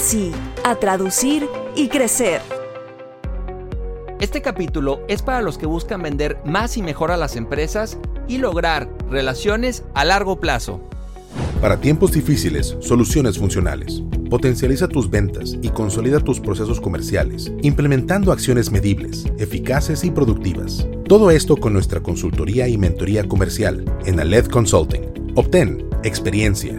sí, a traducir y crecer. Este capítulo es para los que buscan vender más y mejor a las empresas y lograr relaciones a largo plazo. Para tiempos difíciles, soluciones funcionales. Potencializa tus ventas y consolida tus procesos comerciales, implementando acciones medibles, eficaces y productivas. Todo esto con nuestra consultoría y mentoría comercial en Aled Consulting. Obtén experiencia,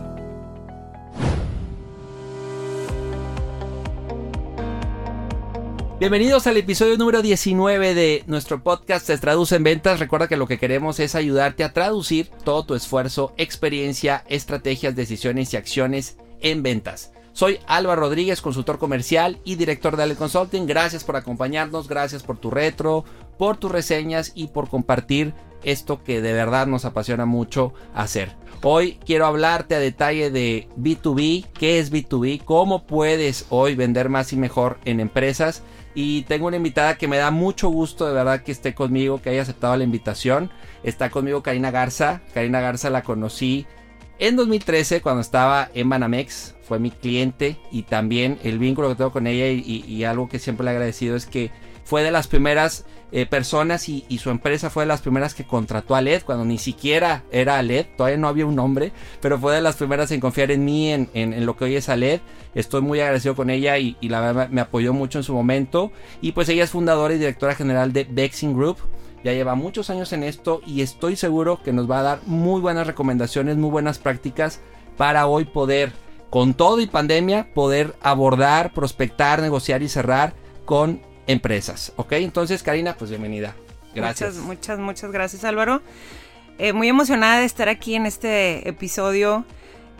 Bienvenidos al episodio número 19 de nuestro podcast Se Traduce en Ventas. Recuerda que lo que queremos es ayudarte a traducir todo tu esfuerzo, experiencia, estrategias, decisiones y acciones en ventas. Soy Álvaro Rodríguez, consultor comercial y director de Ale Consulting. Gracias por acompañarnos, gracias por tu retro, por tus reseñas y por compartir esto que de verdad nos apasiona mucho hacer. Hoy quiero hablarte a detalle de B2B, qué es B2B, cómo puedes hoy vender más y mejor en empresas. Y tengo una invitada que me da mucho gusto de verdad que esté conmigo, que haya aceptado la invitación. Está conmigo Karina Garza. Karina Garza la conocí en 2013 cuando estaba en Banamex. Fue mi cliente y también el vínculo que tengo con ella y, y algo que siempre le he agradecido es que fue de las primeras eh, personas y, su empresa fue de las primeras que contrató a LED cuando ni siquiera era LED, todavía no había un nombre, pero fue de las primeras en confiar en mí, en, lo que hoy es a LED. Estoy muy agradecido con ella y, la verdad me apoyó mucho en su momento. Y pues ella es fundadora y directora general de Bexing Group. Ya lleva muchos años en esto y estoy seguro que nos va a dar muy buenas recomendaciones, muy buenas prácticas para hoy poder, con todo y pandemia, poder abordar, prospectar, negociar y cerrar con empresas. ¿Ok? Entonces, Karina, pues bienvenida. Gracias. Muchas, muchas, muchas gracias, Álvaro. Eh, muy emocionada de estar aquí en este episodio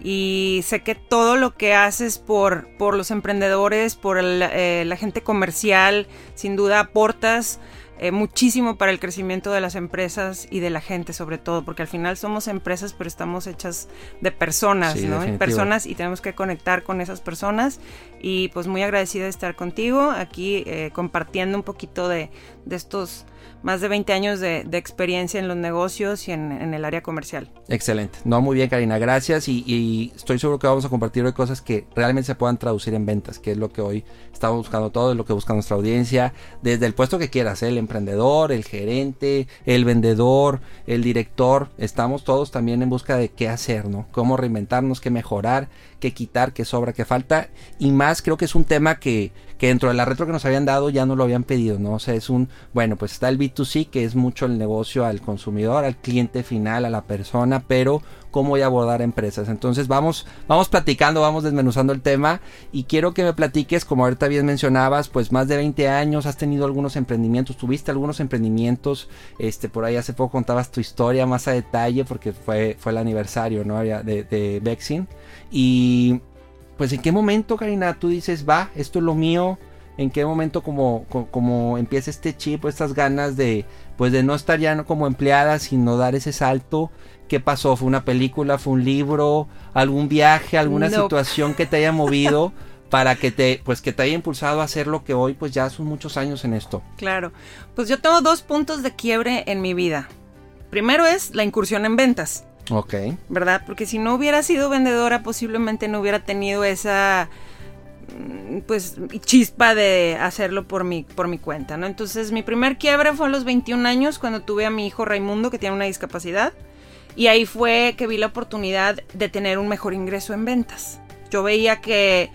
y sé que todo lo que haces por, por los emprendedores, por eh, la gente comercial, sin duda aportas eh, muchísimo para el crecimiento de las empresas y de la gente sobre todo, porque al final somos empresas pero estamos hechas de personas, ¿no? Personas y tenemos que conectar con esas personas y pues muy agradecida de estar contigo aquí eh, compartiendo un poquito de, de estos más de 20 años de, experiencia en los negocios y en, el área comercial. Excelente. No, muy bien, Karina. Gracias. Y, estoy seguro que vamos a compartir hoy cosas que realmente se puedan traducir en ventas, que es lo que hoy estamos buscando todo, es lo que busca nuestra audiencia, desde el puesto que quieras, ¿eh? el emprendedor, el gerente, el vendedor, el director. Estamos todos también en busca de qué hacer, ¿no? Cómo reinventarnos, qué mejorar, qué quitar, qué sobra, qué falta. Y más, creo que es un tema que que dentro de la retro que nos habían dado ya no lo habían pedido, ¿no? O sea, es un, bueno, pues está el B2C, que es mucho el negocio al consumidor, al cliente final, a la persona, pero cómo voy a abordar empresas. Entonces vamos, vamos platicando, vamos desmenuzando el tema y quiero que me platiques, como ahorita bien mencionabas, pues más de 20 años, has tenido algunos emprendimientos, tuviste algunos emprendimientos, este, por ahí hace poco contabas tu historia más a detalle porque fue, fue el aniversario, ¿no? De, de Bexin. Y pues en qué momento, Karina, tú dices, va, esto es lo mío, en qué momento como, como, empieza este chip o estas ganas de, pues de no estar ya como empleada, sino dar ese salto. ¿Qué pasó? ¿Fue una película? ¿Fue un libro? ¿Algún viaje? ¿Alguna situación que te haya movido? para que te pues que te haya impulsado a hacer lo que hoy pues ya son muchos años en esto. Claro. Pues yo tengo dos puntos de quiebre en mi vida. Primero es la incursión en ventas. Ok. ¿Verdad? Porque si no hubiera sido vendedora, posiblemente no hubiera tenido esa pues chispa de hacerlo por mi, por mi cuenta, ¿no? Entonces mi primer quiebre fue a los 21 años cuando tuve a mi hijo Raimundo que tiene una discapacidad Y ahí fue que vi la oportunidad de tener un mejor ingreso en ventas. Yo veía que,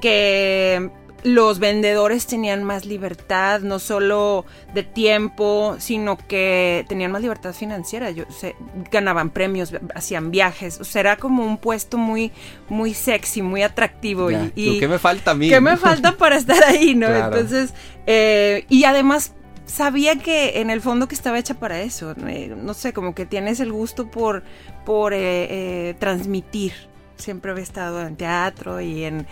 que los vendedores tenían más libertad, no solo de tiempo, sino que tenían más libertad financiera. Yo, se, ganaban premios, hacían viajes. O sea, era como un puesto muy, muy sexy, muy atractivo. y, ¿Qué me falta a mí? ¿Qué me falta para estar ahí, no? Entonces, eh, y además sabía que en el fondo que estaba hecha para eso. Eh, no sé, como que tienes el gusto por, por eh, transmitir siempre había estado en teatro y en,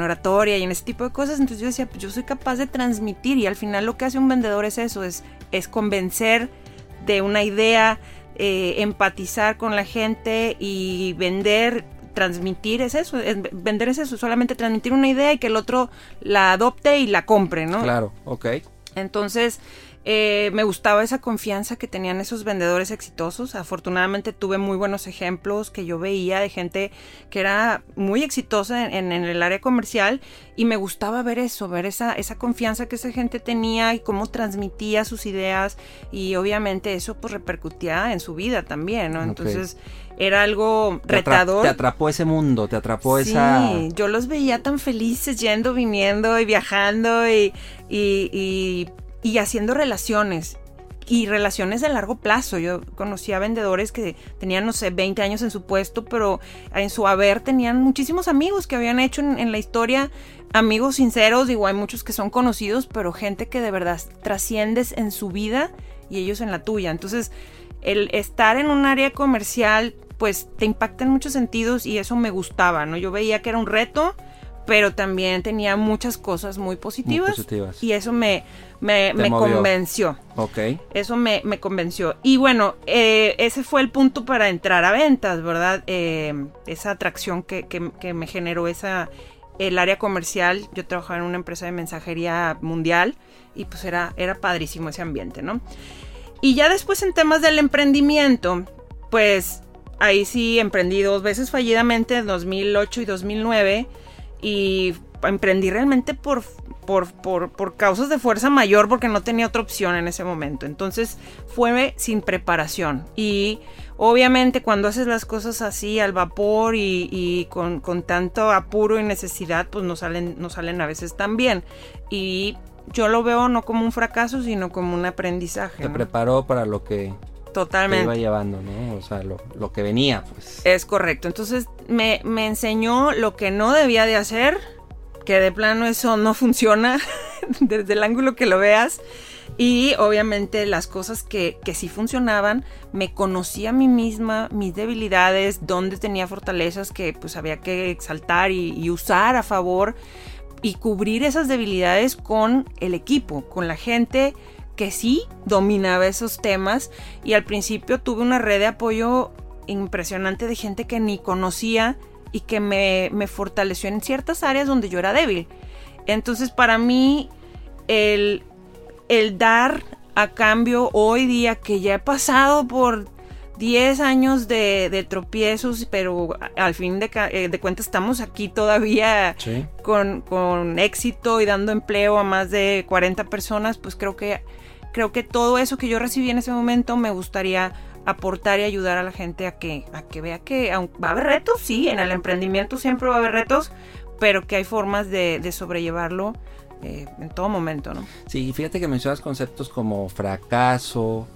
oratoria y en ese tipo de cosas. Entonces yo decía, pues yo soy capaz de transmitir y al final lo que hace un vendedor es eso, es, es convencer de una idea, eh, empatizar con la gente y vender transmitir es eso, vender es eso, solamente transmitir una idea y que el otro la adopte y la compre, ¿no? Claro, ok. Entonces, eh, me gustaba esa confianza que tenían esos vendedores exitosos. Afortunadamente tuve muy buenos ejemplos que yo veía de gente que era muy exitosa en, el área comercial y me gustaba ver eso, ver esa, esa confianza que esa gente tenía y cómo transmitía sus ideas y obviamente eso pues repercutía en su vida también, ¿no? Entonces era algo retador. Te, atrapó ese mundo, te atrapó esa... Sí, yo los veía tan felices yendo, viniendo y viajando y, y y haciendo relaciones y relaciones de largo plazo. Yo conocía vendedores que tenían, no sé, 20 años en su puesto, pero en su haber tenían muchísimos amigos que habían hecho en, la historia, amigos sinceros, digo, hay muchos que son conocidos, pero gente que de verdad trasciendes en su vida y ellos en la tuya. Entonces, el estar en un área comercial, pues te impacta en muchos sentidos y eso me gustaba, ¿no? Yo veía que era un reto, pero también tenía muchas cosas muy positivas, y eso me, me, convenció. Ok. Eso me, convenció. Y bueno, eh, ese fue el punto para entrar a ventas, ¿verdad? Eh, esa atracción que, que, me generó esa, el área comercial. Yo trabajaba en una empresa de mensajería mundial y pues era, era padrísimo ese ambiente, ¿no? Y ya después en temas del emprendimiento, pues ahí sí emprendí dos veces fallidamente, en 2008 y 2009 y emprendí realmente por, por, por, causas de fuerza mayor porque no tenía otra opción en ese momento. Entonces fue sin preparación y obviamente cuando haces las cosas así al vapor y, con, tanto apuro y necesidad pues no salen, no salen a veces tan bien. Y yo lo veo no como un fracaso sino como un aprendizaje. Te preparó para lo que Totalmente. iba llevando, ¿no? O sea, lo, que venía, pues. Es correcto. Entonces me, me, enseñó lo que no debía de hacer, que de plano eso no funciona desde el ángulo que lo veas. Y obviamente las cosas que, que sí funcionaban, me conocí a mí misma, mis debilidades, dónde tenía fortalezas que pues había que exaltar y, y usar a favor y cubrir esas debilidades con el equipo, con la gente que sí dominaba esos temas y al principio tuve una red de apoyo impresionante de gente que ni conocía y que me, fortaleció en ciertas áreas donde yo era débil. Entonces para mí el, el dar a cambio hoy día que ya he pasado por 10 años de, tropiezos, pero al fin de, eh, de cuentas estamos aquí todavía con, con, éxito y dando empleo a más de 40 personas, pues creo que creo que todo eso que yo recibí en ese momento me gustaría aportar y ayudar a la gente a que, a que vea que va a haber retos, sí, en el emprendimiento siempre va a haber retos, pero que hay formas de, sobrellevarlo eh, en todo momento, ¿no? Sí, fíjate que mencionas conceptos como fracaso,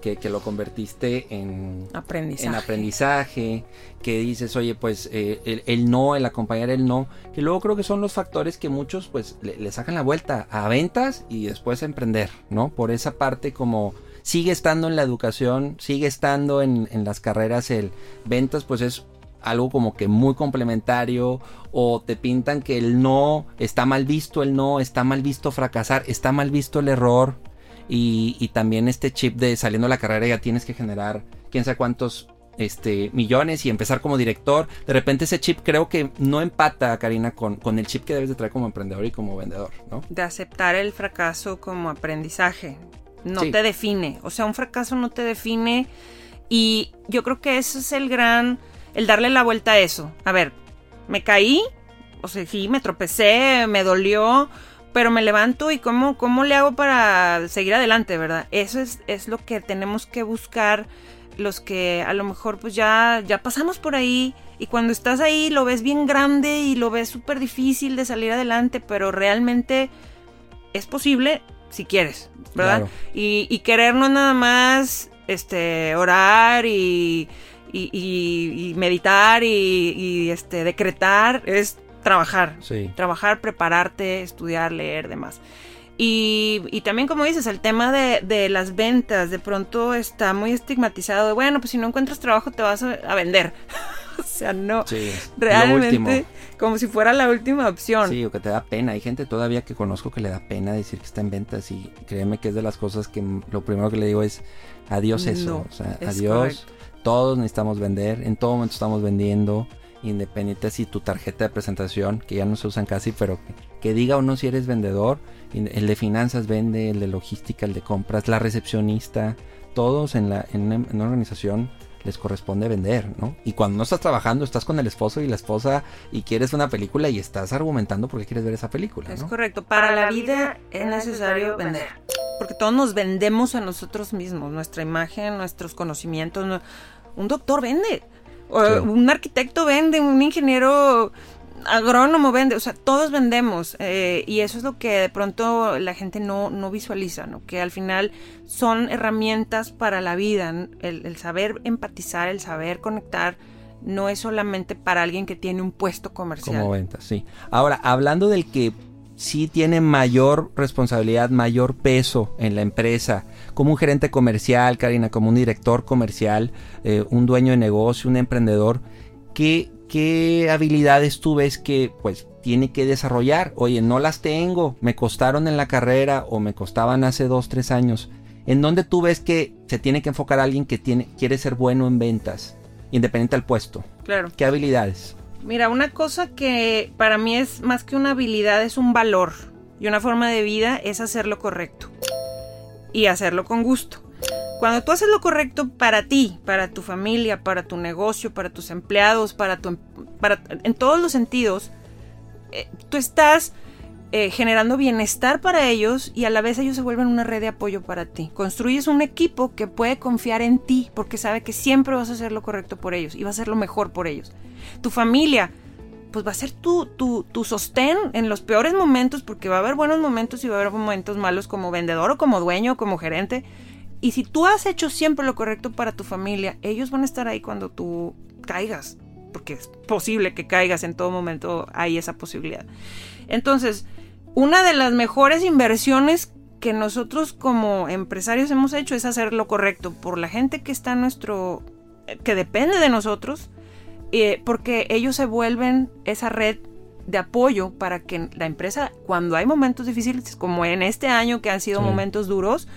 que, lo convertiste en aprendizaje. en aprendizaje, que dices, oye, pues eh, el, no, el acompañar el no, que luego creo que son los factores que muchos pues le, sacan la vuelta a ventas y después a emprender, ¿no? Por esa parte como sigue estando en la educación, sigue estando en, en las carreras el ventas, pues es algo como que muy complementario o te pintan que el no está mal visto, el no está mal visto fracasar, está mal visto el error, y, también este chip de saliendo a la carrera ya tienes que generar quién sabe cuántos este, millones y empezar como director. De repente ese chip creo que no empata, Karina, con, con el chip que debes de traer como emprendedor y como vendedor, ¿no? De aceptar el fracaso como aprendizaje. No te define. O sea, un fracaso no te define. Y yo creo que eso es el gran, el darle la vuelta a eso. A ver, me caí, o sea, sí, me tropecé, me dolió, pero me levanto y cómo, cómo le hago para seguir adelante, ¿verdad? Eso es, es lo que tenemos que buscar los que a lo mejor pues ya, ya pasamos por ahí y cuando estás ahí lo ves bien grande y lo ves súper difícil de salir adelante, pero realmente es posible si quieres, ¿verdad? Claro. Y, y querer no nada más este, orar y, y- y- y meditar y, este, decretar, es trabajar. Sí. Trabajar, prepararte, estudiar, leer, demás. Y, y también, como dices, el tema de, de las ventas, de pronto está muy estigmatizado. de, Bueno, pues si no encuentras trabajo te vas a, a vender. o sea, no. Sí. Realmente, como si fuera la última opción. Sí, o que te da pena. Hay gente todavía que conozco que le da pena decir que está en ventas y créeme que es de las cosas que lo primero que le digo es adiós eso. No, o sea, es adiós. correcto. Todos necesitamos vender. En todo momento estamos vendiendo. Independiente si tu tarjeta de presentación, que ya no se usan casi, pero que, que diga o no si eres vendedor. El de finanzas vende, el de logística, el de compras, la recepcionista. Todos en, la, en, una, en una organización les corresponde vender, ¿no? Y cuando no estás trabajando, estás con el esposo y la esposa y quieres una película y estás argumentando por qué quieres ver esa película, Es ¿no? correcto. Para la vida es necesario vender. Porque todos nos vendemos a nosotros mismos, nuestra imagen, nuestros conocimientos. no- Un doctor vende. O Sí. Un arquitecto vende, un ingeniero agrónomo vende, o sea, todos vendemos eh, y eso es lo que de pronto la gente no, no visualiza, ¿no? Que al final son herramientas para la vida, el, saber empatizar, el saber conectar, no es solamente para alguien que tiene un puesto comercial. Como ventas, sí. Ahora, hablando del que sí tiene mayor responsabilidad, mayor peso en la empresa, como un gerente comercial, Karina, como un director comercial, eh, un dueño de negocio, un emprendedor, ¿qué, ¿qué habilidades tú ves que pues tiene que desarrollar? Oye, no las tengo, me costaron en la carrera o me costaban hace dos, tres años. ¿En dónde tú ves que se tiene que enfocar a alguien que tiene, quiere ser bueno en ventas, independiente del puesto? Claro. ¿Qué habilidades? Mira, una cosa que para mí es más que una habilidad, es un valor y una forma de vida es hacer lo correcto y hacerlo con gusto. Cuando tú haces lo correcto para ti, para tu familia, para tu negocio, para tus empleados, para tu, em- para, en todos los sentidos, eh, tú estás eh, generando bienestar para ellos y a la vez ellos se vuelven una red de apoyo para ti. Construyes un equipo que puede confiar en ti porque sabe que siempre vas a hacer lo correcto por ellos y vas a hacer lo mejor por ellos. Tu familia, pues va a ser tu, tu, tu sostén en los peores momentos porque va a haber buenos momentos y va a haber momentos malos como vendedor o como dueño o como gerente. Y si tú has hecho siempre lo correcto para tu familia, ellos van a estar ahí cuando tú caigas, porque es posible que caigas en todo momento, hay esa posibilidad. Entonces, una de las mejores inversiones que nosotros como empresarios hemos hecho es hacer lo correcto por la gente que está en nuestro, que depende de nosotros, eh, porque ellos se vuelven esa red de apoyo para que la empresa, cuando hay momentos difíciles, como en este año que han sido Sí. momentos duros,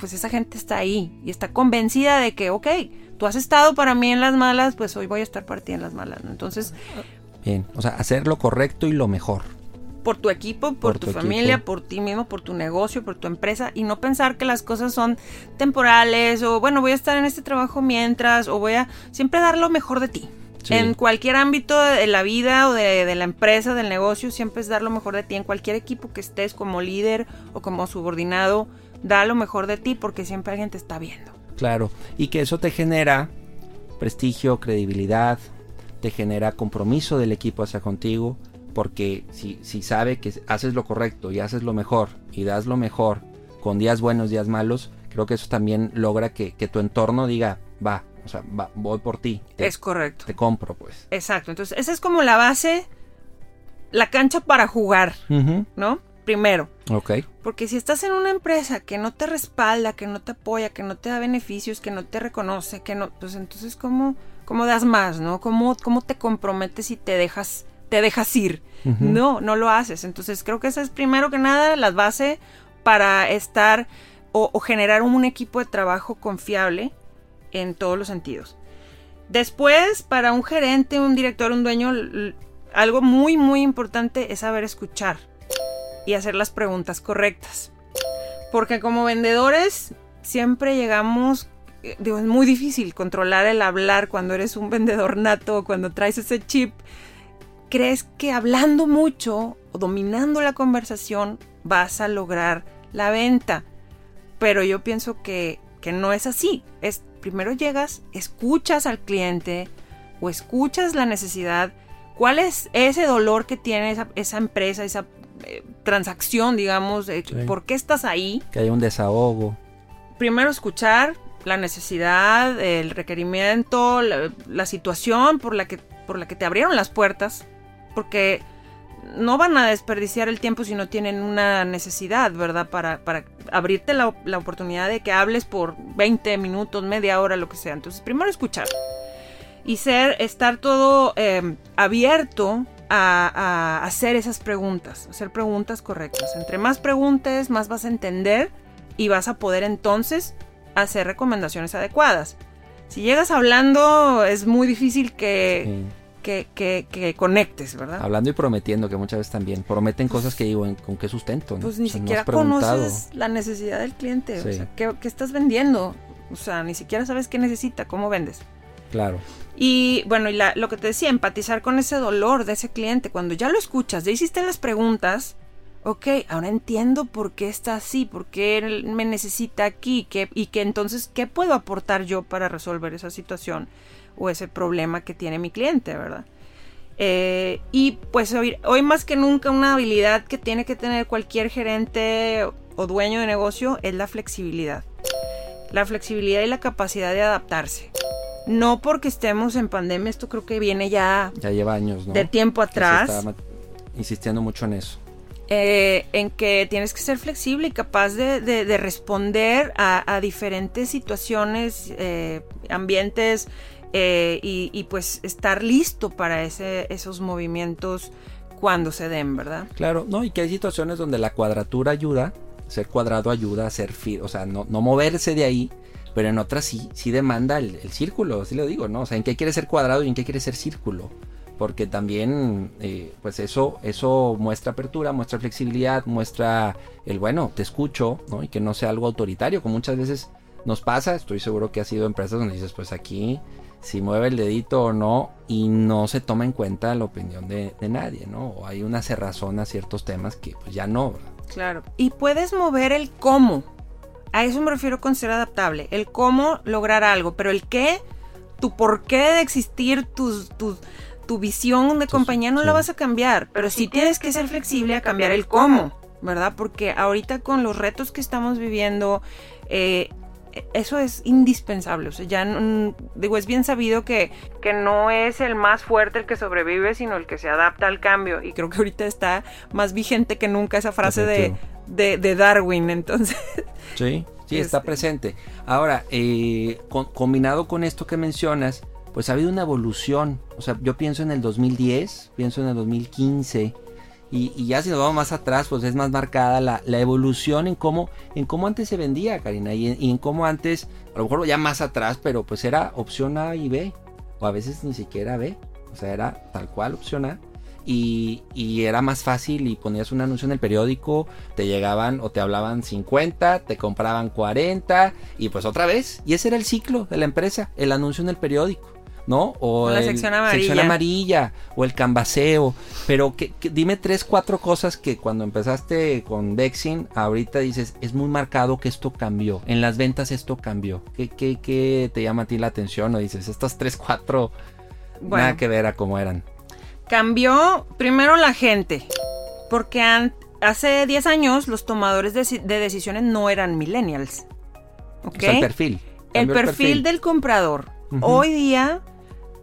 pues esa gente está ahí y está convencida de que, ok, tú has estado para mí en las malas, pues hoy voy a estar para ti en las malas. ¿no? Entonces, Bien, o sea, hacer lo correcto y lo mejor. por tu equipo, por, Por tu, tu familia, equipo. por ti mismo, por tu negocio, por tu empresa y no pensar que las cosas son temporales o bueno, voy a estar en este trabajo mientras o voy a siempre dar lo mejor de ti. Sí. En cualquier ámbito de la vida o de, de la empresa, del negocio, siempre es dar lo mejor de ti. En cualquier equipo que estés como líder o como subordinado, da lo mejor de ti porque siempre alguien te está viendo. Claro. Y que eso te genera prestigio, credibilidad, te genera compromiso del equipo hacia contigo. Porque si, si sabe que haces lo correcto y haces lo mejor y das lo mejor con días buenos, días malos, creo que eso también logra que, que tu entorno diga, va, o sea, va, voy por ti, te, es correcto. te compro pues. Exacto. Entonces, esa es como la base, la cancha para jugar, ¿no? Primero. Ok, Porque si estás en una empresa que no te respalda, que no te apoya, que no te da beneficios, que no te reconoce, que no, pues entonces cómo, cómo das más, ¿no? ¿Cómo, cómo te comprometes y te dejas, te dejas ir? No, no lo haces. Entonces creo que esa es primero que nada la base para estar o, o generar un equipo de trabajo confiable en todos los sentidos. Después, para un gerente, un director, un dueño, algo muy, muy importante es saber escuchar y hacer las preguntas correctas. Porque como vendedores siempre llegamos, eh, digo, es muy difícil controlar el hablar cuando eres un vendedor nato cuando traes ese chip. Crees que hablando mucho o dominando la conversación vas a lograr la venta. Pero yo pienso que, que no es así. Es primero llegas, escuchas al cliente o escuchas la necesidad, cuál es ese dolor que tiene esa, empresa, esa eh, transacción, digamos, por qué estás ahí. Que haya un desahogo. Primero escuchar la necesidad, el requerimiento, la, situación por la, que, por la que te abrieron las puertas, porque no van a desperdiciar el tiempo si no tienen una necesidad, ¿verdad? Para, para abrirte la, oportunidad de que hables por 20 minutos, media hora, lo que sea. Entonces, primero escuchar. Y ser, estar todo em, abierto a, hacer esas preguntas, hacer preguntas correctas. Entre más preguntes, más vas a entender y vas a poder entonces hacer recomendaciones adecuadas. Si llegas hablando, es muy difícil que que, conectes, ¿verdad? Hablando y prometiendo, que muchas veces también prometen cosas que digo, ¿con qué sustento? Pues ni siquiera conoces la necesidad del cliente, o sea, ¿qué, estás vendiendo? O sea, ni siquiera sabes qué necesita, cómo vendes. Claro. Y bueno, y lo que te decía, empatizar con ese dolor de ese cliente, cuando ya lo escuchas, ya hiciste las preguntas, ok, ahora entiendo por qué está así, por qué él me necesita aquí, y que entonces, ¿qué puedo aportar yo para resolver esa situación? o ese problema que tiene mi cliente, ¿verdad? Eh, y pues hoy, más que nunca una habilidad que tiene que tener cualquier gerente o dueño de negocio es la flexibilidad. La flexibilidad y la capacidad de adaptarse. No porque estemos en pandemia, esto creo que viene ya... Ya lleva años, ¿no? De tiempo atrás. insistiendo mucho en eso. Eh, en que tienes que ser flexible y capaz de, responder a, diferentes situaciones, eh, ambientes, eh, y, pues estar listo para ese, esos movimientos cuando se den, ¿verdad? Claro, no, y que hay situaciones donde la cuadratura ayuda, ser cuadrado ayuda a ser, o sea, no, no moverse de ahí, pero en otras sí, sí demanda el, círculo, así lo digo, ¿no? O sea, en qué quiere ser cuadrado y en qué quiere ser círculo. Porque también, eh, pues eso, eso muestra apertura, muestra flexibilidad, muestra el bueno, te escucho, ¿no? Y que no sea algo autoritario, como muchas veces nos pasa. Estoy seguro que ha sido empresas donde dices, pues aquí si mueve el dedito o no y no se toma en cuenta la opinión de, nadie, ¿no? O hay una cerrazón a ciertos temas que pues ya no. Claro. Y puedes mover el cómo. A eso me refiero con ser adaptable. El cómo lograr algo, pero el qué, tu por qué de existir, tus, tu visión de compañía no la vas a cambiar, pero sí tienes que ser flexible a cambiar el cómo, ¿verdad? Porque ahorita con los retos que estamos viviendo, eh, eso es indispensable. O sea, ya digo, es bien sabido que, que no es el más fuerte el que sobrevive, sino el que se adapta al cambio. Y creo que ahorita está más vigente que nunca esa frase de, de, Darwin. Entonces. Sí, sí, está este. presente. Ahora, eh, combinado con esto que mencionas, pues ha habido una evolución. O sea, yo pienso en el 2010, pienso en el 2015 y, ya si nos vamos más atrás, pues es más marcada la, evolución en cómo, en cómo antes se vendía, Karina, y en, cómo antes, a lo mejor ya más atrás, pero pues era opción A y B, o a veces ni siquiera B, o sea, era tal cual opción A. Y, y, era más fácil y ponías un anuncio en el periódico, te llegaban o te hablaban 50, te compraban 40 y pues otra vez. Y ese era el ciclo de la empresa, el anuncio en el periódico. ¿no? O, la sección, amarilla. o el cambaseo. Pero que, dime tres, cuatro cosas que cuando empezaste con Dexin, ahorita dices, es muy marcado que esto cambió. En las ventas esto cambió. ¿Qué, qué, te llama a ti la atención? O dices, estas tres, cuatro, nada que ver a cómo eran. Cambió primero la gente. Porque hace 10 años los tomadores de, decisiones no eran millennials. ¿Ok? el perfil. El perfil, del comprador. Hoy día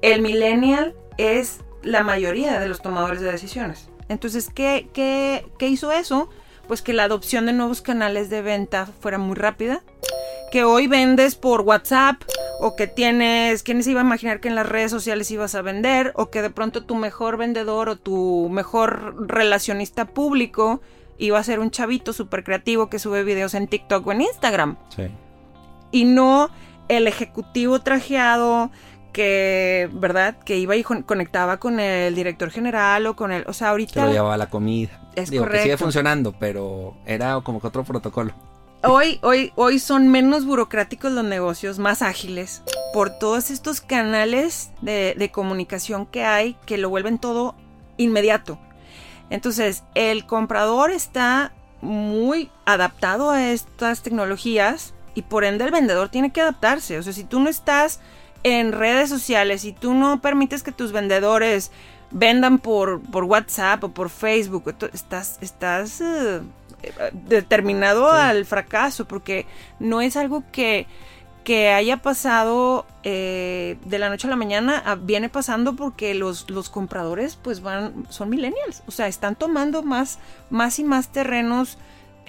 el millennial es la mayoría de los tomadores de decisiones. Entonces, ¿qué, qué, qué hizo eso? Pues que la adopción de nuevos canales de venta fuera muy rápida. Que hoy vendes por WhatsApp o que tienes, ¿quién se iba a imaginar que en las redes sociales ibas a vender? O que de pronto tu mejor vendedor o tu mejor relacionista público iba a ser un chavito súper creativo que sube videos en TikTok o en Instagram. Sí. Y no el ejecutivo trajeado que, ¿verdad? Que iba y conectaba con el director general o con el, o sea, ahorita... Que lo llevaba la comida. Es Digo, que sigue funcionando, pero era como que otro protocolo. Hoy, hoy, hoy son menos burocráticos los negocios, más ágiles, por todos estos canales de, comunicación que hay que lo vuelven todo inmediato. Entonces, el comprador está muy adaptado a estas tecnologías y por ende el vendedor tiene que adaptarse. O sea, si tú no estás en redes sociales, si tú no permites que tus vendedores vendan por, por WhatsApp o por Facebook, estás, estás eh, determinado al fracaso porque no es algo que, que haya pasado eh, de la noche a la mañana, viene pasando porque los, los compradores pues van, son millennials, o sea, están tomando más, más y más terrenos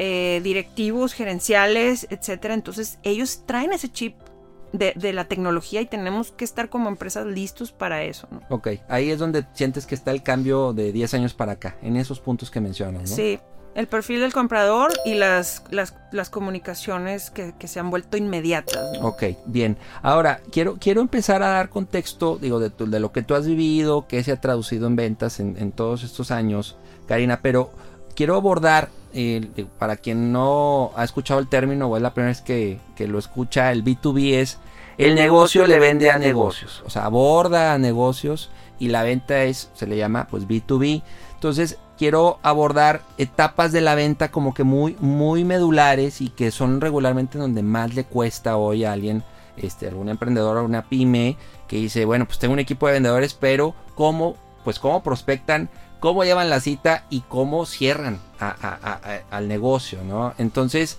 eh, directivos, gerenciales, etcétera. Entonces ellos traen ese chip de, la tecnología y tenemos que estar como empresas listos para eso. ¿no? Ok, ahí es donde sientes que está el cambio de 10 años para acá, en esos puntos que mencionas. ¿no? Sí, el perfil del comprador y las, las, comunicaciones que, se han vuelto inmediatas. Ok, bien. Ahora, quiero, quiero empezar a dar contexto, digo, de, de lo que tú has vivido, que se ha traducido en ventas en, todos estos años, Karina, pero quiero abordar, eh, para quien no ha escuchado el término o es la primera vez que, lo escucha, el B2B es el negocio le vende a negocios, o sea, aborda a negocios y la venta es, se le llama pues B2B. Entonces, quiero abordar etapas de la venta como que muy, muy medulares y que son regularmente donde más le cuesta hoy a alguien, este, algún emprendedor o una pyme que dice, bueno, pues tengo un equipo de vendedores, pero ¿cómo, pues cómo prospectan cómo llevan la cita y cómo cierran al negocio, ¿no? Entonces,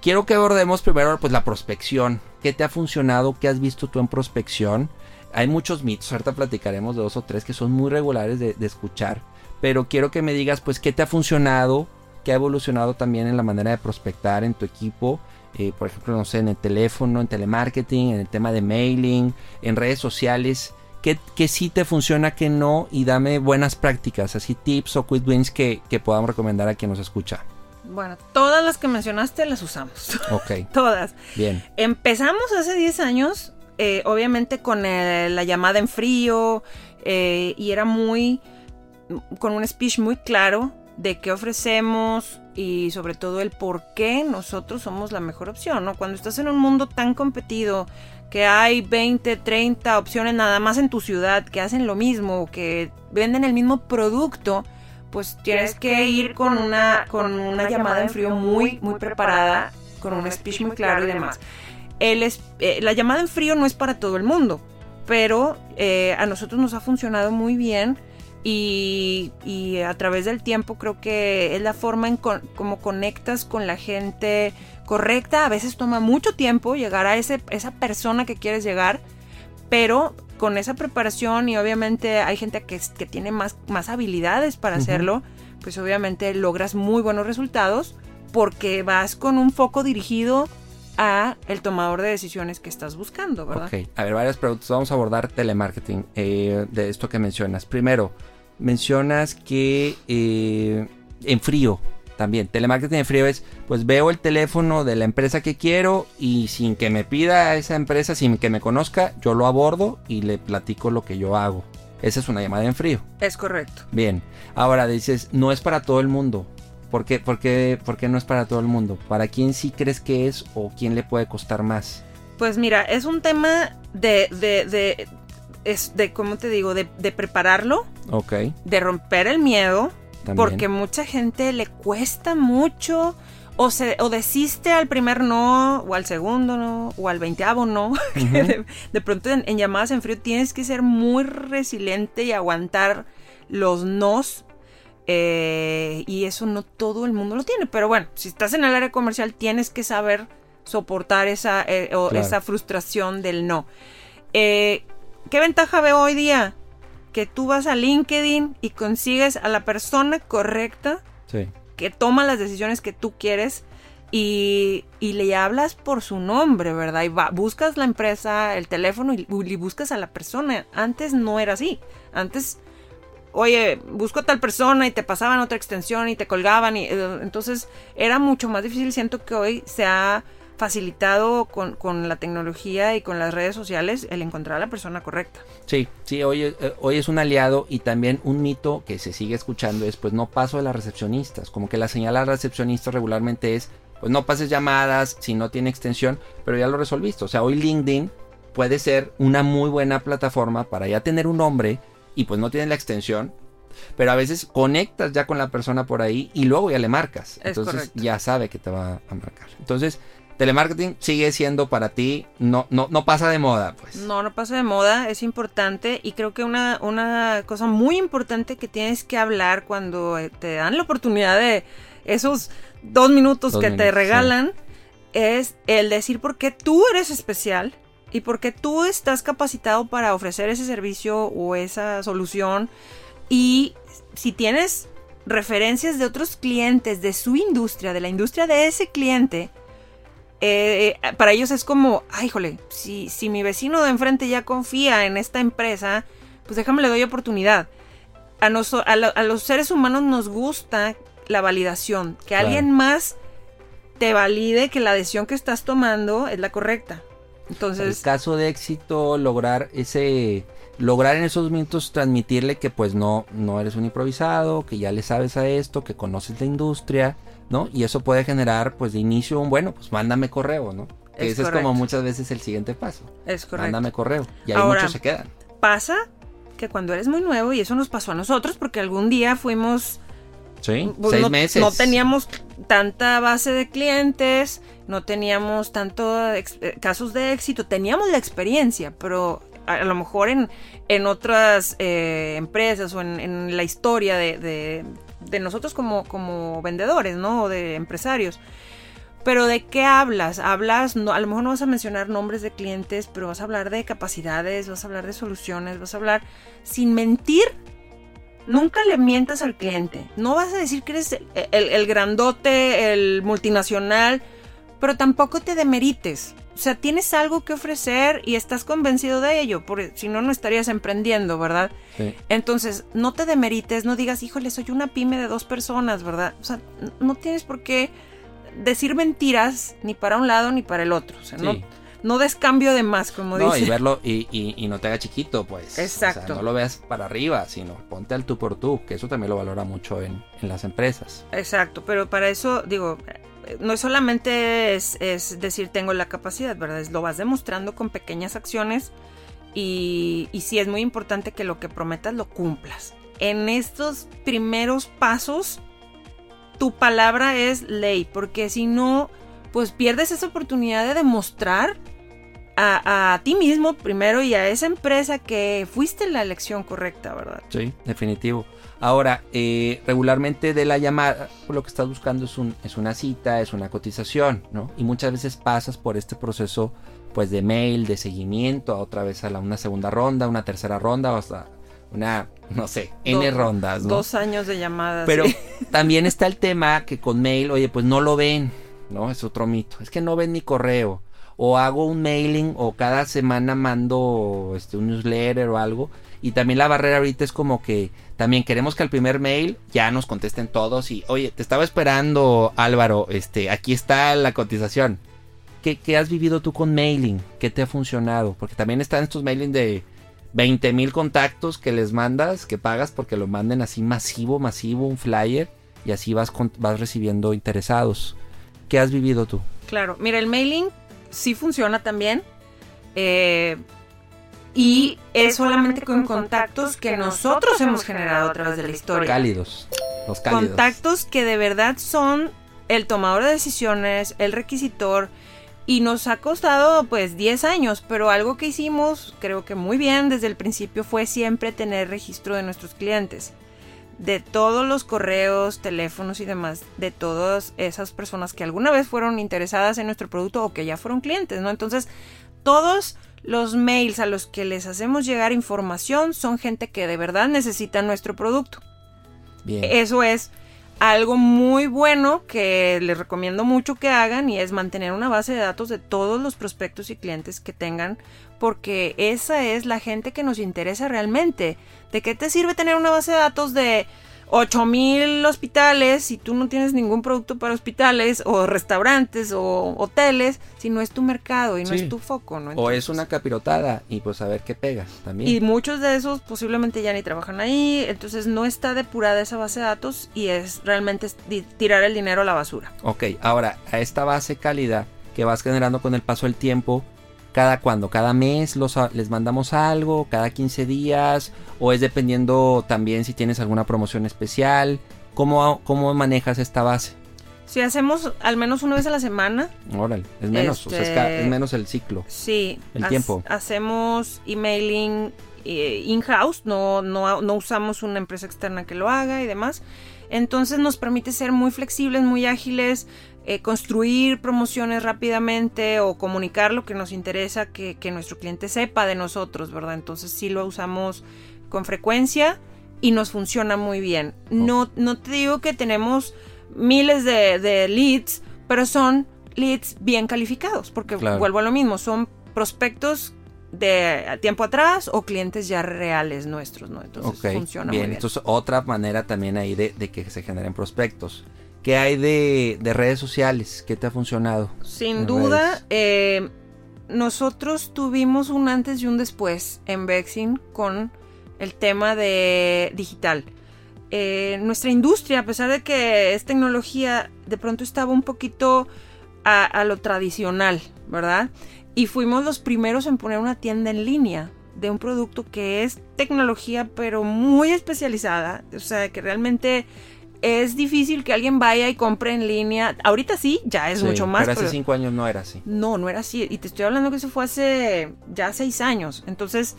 quiero que abordemos primero pues la prospección. ¿Qué te ha funcionado? ¿Qué has visto tú en prospección? Hay muchos mitos, ahorita platicaremos de dos o tres que son muy regulares de, escuchar, pero quiero que me digas pues qué te ha funcionado, qué ha evolucionado también en la manera de prospectar en tu equipo, eh, por ejemplo, no sé, en el teléfono, en telemarketing, en el tema de mailing, en redes sociales, qué, sí te funciona, qué no, y dame buenas prácticas, así tips o quick wins que, podamos recomendar a quien nos escucha. Bueno, todas las que mencionaste las usamos. Ok. todas. Bien. Empezamos hace 10 años, eh, obviamente con la llamada en frío, eh, y era muy, con un speech muy claro de qué ofrecemos y sobre todo el por qué nosotros somos la mejor opción, ¿no? Cuando estás en un mundo tan competido, que hay 20, 30 opciones nada más en tu ciudad que hacen lo mismo, que venden el mismo producto, pues tienes que ir con una, con una llamada en frío muy, muy preparada, con un speech muy claro y demás. El eh, la llamada en frío no es para todo el mundo, pero eh, a nosotros nos ha funcionado muy bien y, a través del tiempo creo que es la forma en como conectas con la gente correcta. A veces toma mucho tiempo llegar a ese, esa persona que quieres llegar, pero con esa preparación y obviamente hay gente que, que tiene más, más habilidades para hacerlo, pues obviamente logras muy buenos resultados porque vas con un foco dirigido a el tomador de decisiones que estás buscando, ¿verdad? Ok, a ver, varias preguntas. Vamos a abordar telemarketing eh, de esto que mencionas. Primero, mencionas que eh, en frío también. Telemarketing en frío es, pues veo el teléfono de la empresa que quiero y sin que me pida a esa empresa, sin que me conozca, yo lo abordo y le platico lo que yo hago. Esa es una llamada en frío. Es correcto. Bien. Ahora dices, no es para todo el mundo. ¿Por qué, por qué, por qué no es para todo el mundo? ¿Para quién sí crees que es o quién le puede costar más? Pues mira, es un tema de, de, de, es de, ¿cómo te digo? De, de prepararlo. Ok. De romper el miedo. Porque mucha gente le cuesta mucho. O, se, o desiste al primer no, o al segundo no, o al veinteavo no. de, pronto en, llamadas en frío tienes que ser muy resiliente y aguantar los nos. Eh, y eso no todo el mundo lo tiene. Pero bueno, si estás en el área comercial tienes que saber soportar esa, eh, esa frustración del no. Eh, ¿Qué ventaja veo hoy día? Que tú vas a LinkedIn y consigues a la persona correcta que toma las decisiones que tú quieres y, le hablas por su nombre, ¿verdad? Y buscas la empresa, el teléfono y, buscas a la persona. Antes no era así. Antes, oye, busco a tal persona y te pasaban otra extensión y te colgaban. Y, eh, entonces era mucho más difícil. Siento que hoy se ha facilitado con, con, la tecnología y con las redes sociales el encontrar a la persona correcta. Sí, sí, hoy, eh, hoy es un aliado y también un mito que se sigue escuchando es pues no paso de las recepcionistas, como que la señal a recepcionistas regularmente es pues no pases llamadas si no tiene extensión, pero ya lo resolviste, o sea, hoy LinkedIn puede ser una muy buena plataforma para ya tener un nombre y pues no tiene la extensión, pero a veces conectas ya con la persona por ahí y luego ya le marcas. Entonces ya sabe que te va a marcar. Entonces, telemarketing sigue siendo para ti, no, no, no pasa de moda, pues. No, no pasa de moda, es importante y creo que una, una cosa muy importante que tienes que hablar cuando eh, te dan la oportunidad de esos dos minutos Dos que te regalan es el decir por qué tú eres especial y por qué tú estás capacitado para ofrecer ese servicio o esa solución y si tienes referencias de otros clientes de su industria, de la industria de ese cliente, eh, para ellos es como, ay, jole, si, si mi vecino de enfrente ya confía en esta empresa, pues déjame le doy oportunidad. A, noso- a, lo- a los seres humanos nos gusta la validación, que Claro. alguien más te valide que la decisión que estás tomando es la correcta. el Entonces, caso de éxito, lograr ese, lograr en esos minutos transmitirle que pues no, no eres un improvisado, que ya le sabes a esto, que conoces la industria, ¿no? Y eso puede generar pues de inicio un, bueno, pues mándame correo, ¿no? Que Es ese es como muchas veces el siguiente paso. es correcto. Mándame correo. Y ahí Ahora, muchos se quedan. Pasa que cuando eres muy nuevo, y eso nos pasó a nosotros, porque algún día fuimos Sí, Pues seis no, meses. no teníamos tanta base de clientes, no teníamos tanto eh, casos de éxito, teníamos la experiencia, pero a, a lo mejor en, en otras eh, empresas o en, en la historia de, de- de nosotros como, como vendedores, ¿no? O de empresarios. Pero ¿de qué hablas? Hablas, no, a lo mejor no vas a mencionar nombres de clientes, pero vas a hablar de capacidades, vas a hablar de soluciones, vas a hablar sin mentir Nunca le mientas al cliente. No vas a decir que eres el, el- el grandote, el multinacional, pero tampoco te demerites. O sea, tienes algo que ofrecer y estás convencido de ello, porque si no, no estarías emprendiendo, ¿verdad? Sí. Entonces, no te demerites, no digas, híjole, soy una pyme de dos personas, ¿verdad? O sea, no tienes por qué decir mentiras ni para un lado ni para el otro. O sea, no, Sí. no des cambio de más, como No, dice. y verlo y, y- y no te haga chiquito, pues. Exacto. O sea, no lo veas para arriba, sino ponte al tú por tú, que eso también lo valora mucho en, en las empresas. Exacto, pero para eso, digo, no solamente es, es decir tengo la capacidad, ¿verdad? Es lo vas demostrando con pequeñas acciones y, y sí es muy importante que lo que prometas lo cumplas. En estos primeros pasos, tu palabra es ley, porque si no, pues pierdes esa oportunidad de demostrar a, a ti mismo primero y a esa empresa que fuiste la elección correcta, ¿verdad? Sí, definitivo. Ahora, eh, regularmente de la llamada, pues, lo que estás buscando es, un, es una cita, es una cotización, ¿no? Y muchas veces pasas por este proceso, pues, de mail, de seguimiento, a otra vez a la, una segunda ronda, una tercera ronda, o hasta una, no sé, N Do- rondas, ¿no? Dos años de llamadas. Pero sí. también está el tema que con mail, oye, pues no lo ven, ¿no? Es otro mito. Es que no ven mi correo. O hago un mailing o cada semana mando este, un newsletter o algo. Y también la barrera ahorita es como que también queremos que al primer mail ya nos contesten todos y, oye, te estaba esperando Álvaro, este, aquí está la cotización. ¿Qué, qué has vivido tú con mailing? ¿Qué te ha funcionado? Porque también están estos mailing de 20 mil contactos que les mandas, que pagas porque lo manden así masivo, masivo, un flyer, y así vas, con- vas recibiendo interesados. ¿Qué has vivido tú? Claro, mira, el mailing sí funciona también. eh, y es solamente con contactos que nosotros hemos generado a través de la historia. Cálidos. Los cálidos. Contactos que de verdad son el tomador de decisiones, el requisitor. Y nos ha costado pues 10 años, pero algo que hicimos creo que muy bien desde el principio fue siempre tener registro de nuestros clientes. De todos los correos, teléfonos y demás, de todas esas personas que alguna vez fueron interesadas en nuestro producto o que ya fueron clientes, ¿no? Entonces, todos los mails a los que les hacemos llegar información son gente que de verdad necesita nuestro producto. Bien. Eso es algo muy bueno que les recomiendo mucho que hagan y es mantener una base de datos de todos los prospectos y clientes que tengan porque esa es la gente que nos interesa realmente. ¿De qué te sirve tener una base de datos de 8000 hospitales si tú no tienes ningún producto para hospitales o restaurantes o hoteles si no es tu mercado y no Sí. es tu foco, ¿no? o es Entonces- una capirotada y pues a ver qué pega también. y muchos de esos posiblemente ya ni trabajan ahí, entonces no está depurada esa base de datos y es realmente tirar el dinero a la basura. Ok, ahora, a esta base cálida que vas generando con el paso del tiempo, ¿cada cuándo? ¿Cada mes los, a- les mandamos algo? ¿Cada 15 días? ¿O es dependiendo también si tienes alguna promoción especial? ¿Cómo, cómo manejas esta base? Sí, hacemos al menos una vez a la semana. Órale, es menos, o sea, es, Este- es menos el ciclo. Sí. El tiempo. Hacemos emailing eh, in-house, no, no, no usamos una empresa externa que lo haga y demás. Entonces nos permite ser muy flexibles, muy ágiles, eh, construir promociones rápidamente o comunicar lo que nos interesa que, que nuestro cliente sepa de nosotros, ¿verdad? Entonces sí lo usamos con frecuencia y nos funciona muy bien. No, no te digo que tenemos miles de, de leads, pero son leads bien calificados, porque Claro. vuelvo a lo mismo, son prospectos de tiempo atrás o clientes ya reales nuestros, ¿no? Entonces funciona bien. muy bien. Entonces, otra manera también ahí de, de que se generen prospectos. ¿Qué hay de, de redes sociales? ¿Qué te ha funcionado? Sin duda, eh, nosotros tuvimos un antes y un después en Vexin con el tema de digital. Eh, nuestra industria, a pesar de que es tecnología, de pronto estaba un poquito a, a lo tradicional, ¿verdad? Y fuimos los primeros en poner una tienda en línea de un producto que es tecnología, pero muy especializada. O sea, que realmente es difícil que alguien vaya y compre en línea. Ahorita sí, ya es Sí, mucho más. Pero hace pero- cinco años no era así. no, no era así. Y te estoy hablando que eso fue hace ya seis años. Entonces,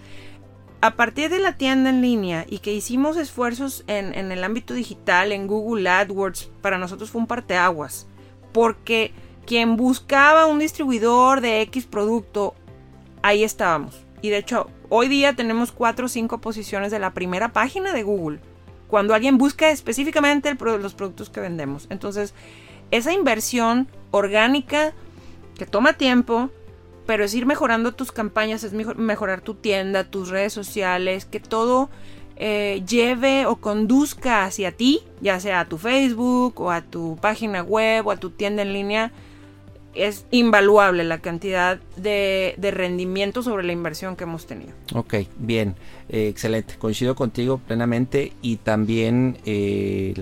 a partir de la tienda en línea y que hicimos esfuerzos en, en el ámbito digital, en Google AdWords, para nosotros fue un parteaguas. Porque quien buscaba un distribuidor de X producto, ahí estábamos. Y de hecho, hoy día tenemos cuatro o cinco posiciones de la primera página de Google. Cuando alguien busca específicamente los productos que vendemos. Entonces, esa inversión orgánica que toma tiempo, pero es ir mejorando tus campañas, es mejor- mejorar tu tienda, tus redes sociales, que todo eh, lleve o conduzca hacia ti, ya sea a tu Facebook o a tu página web o a tu tienda en línea. Es invaluable la cantidad de, de rendimiento sobre la inversión que hemos tenido. Ok, bien, eh, excelente, coincido contigo plenamente y también eh,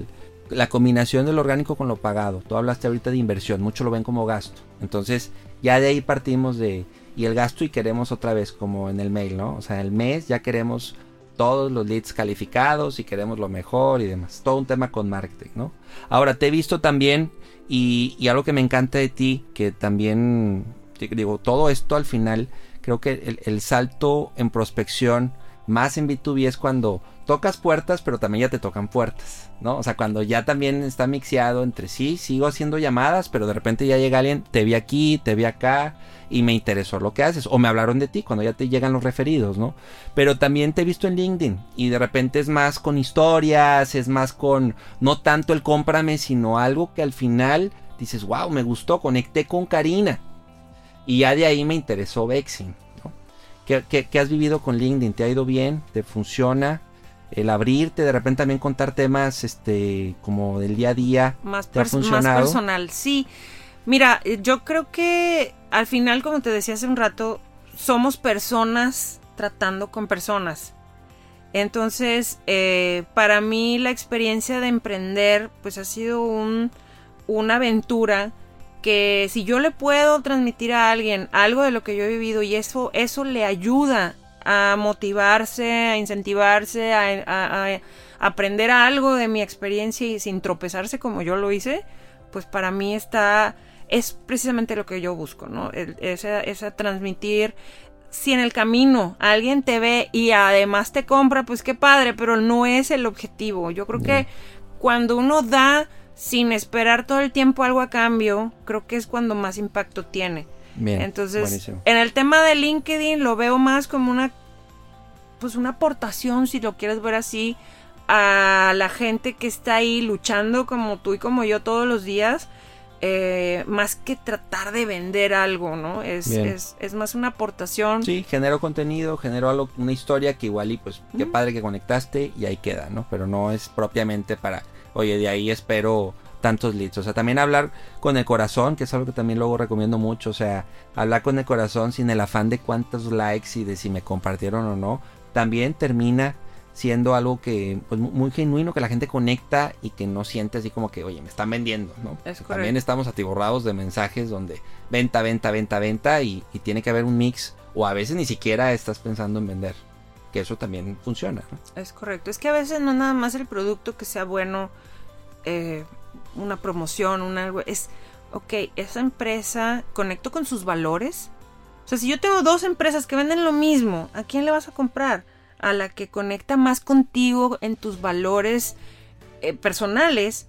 la combinación del orgánico con lo pagado. Tú hablaste ahorita de inversión, muchos lo ven como gasto. Entonces ya de ahí partimos de y el gasto y queremos otra vez como en el mail, ¿no? O sea, el mes ya queremos todos los leads calificados y queremos lo mejor y demás. Todo un tema con marketing, ¿no? Ahora te he visto también y, y algo que me encanta de ti, que también digo, todo esto al final creo que el, el salto en prospección más en B2B es cuando tocas puertas, pero también ya te tocan puertas, ¿no? O sea, cuando ya también está mixeado entre sí, sigo haciendo llamadas, pero de repente ya llega alguien, te vi aquí, te vi acá y me interesó lo que haces, o me hablaron de ti cuando ya te llegan los referidos, ¿no? Pero también te he visto en LinkedIn y de repente es más con historias, es más con no tanto el cómprame, sino algo que al final dices, wow, me gustó, conecté con Karina. Y ya de ahí me interesó Vexing. ¿no? ¿Qué, qué, qué has vivido con LinkedIn? ¿Te ha ido bien? ¿Te funciona? El abrirte, de repente también contar temas este, como del día a día. Más, ¿Te ha pers- más personal, sí. Mira, eh, yo creo que al final, como te decía hace un rato, somos personas tratando con personas. Entonces, eh, para mí la experiencia de emprender, pues ha sido un, una aventura que si yo le puedo transmitir a alguien algo de lo que yo he vivido y eso, eso le ayuda a motivarse, a incentivarse, a, a- a aprender algo de mi experiencia y sin tropezarse como yo lo hice, pues para mí está, es precisamente lo que yo busco, ¿no? Esa, esa transmitir, si en el camino alguien te ve y además te compra, pues qué padre, pero no es el objetivo. Yo creo que cuando uno da sin esperar todo el tiempo algo a cambio, creo que es cuando más impacto tiene. Bien. Entonces, buenísimo. en el tema de LinkedIn lo veo más como una pues una aportación, si lo quieres ver así, a la gente que está ahí luchando como tú y como yo todos los días, eh, más que tratar de vender algo, ¿no? Es, es, es más una aportación. Sí, genero contenido, genero algo, una historia que igual y pues qué padre que conectaste y ahí queda, ¿no? Pero no es propiamente para, oye, de ahí espero tantos leads. O sea, también hablar con el corazón, que es algo que también luego recomiendo mucho. O sea, hablar con el corazón sin el afán de cuántos likes y de si me compartieron o no. También termina siendo algo que pues mu- muy genuino que la gente conecta y que no siente así como que oye me están vendiendo no Es también estamos atiborrados de mensajes donde venta venta venta venta y, y tiene que haber un mix o a veces ni siquiera estás pensando en vender que eso también funciona ¿no? Es correcto. Es que a veces no nada más el producto que sea bueno, eh, una promoción, un algo, es, ok, esa empresa conecto con sus valores. O sea, si yo tengo dos empresas que venden lo mismo, ¿a quién le vas a comprar? A la que conecta más contigo en tus valores eh, personales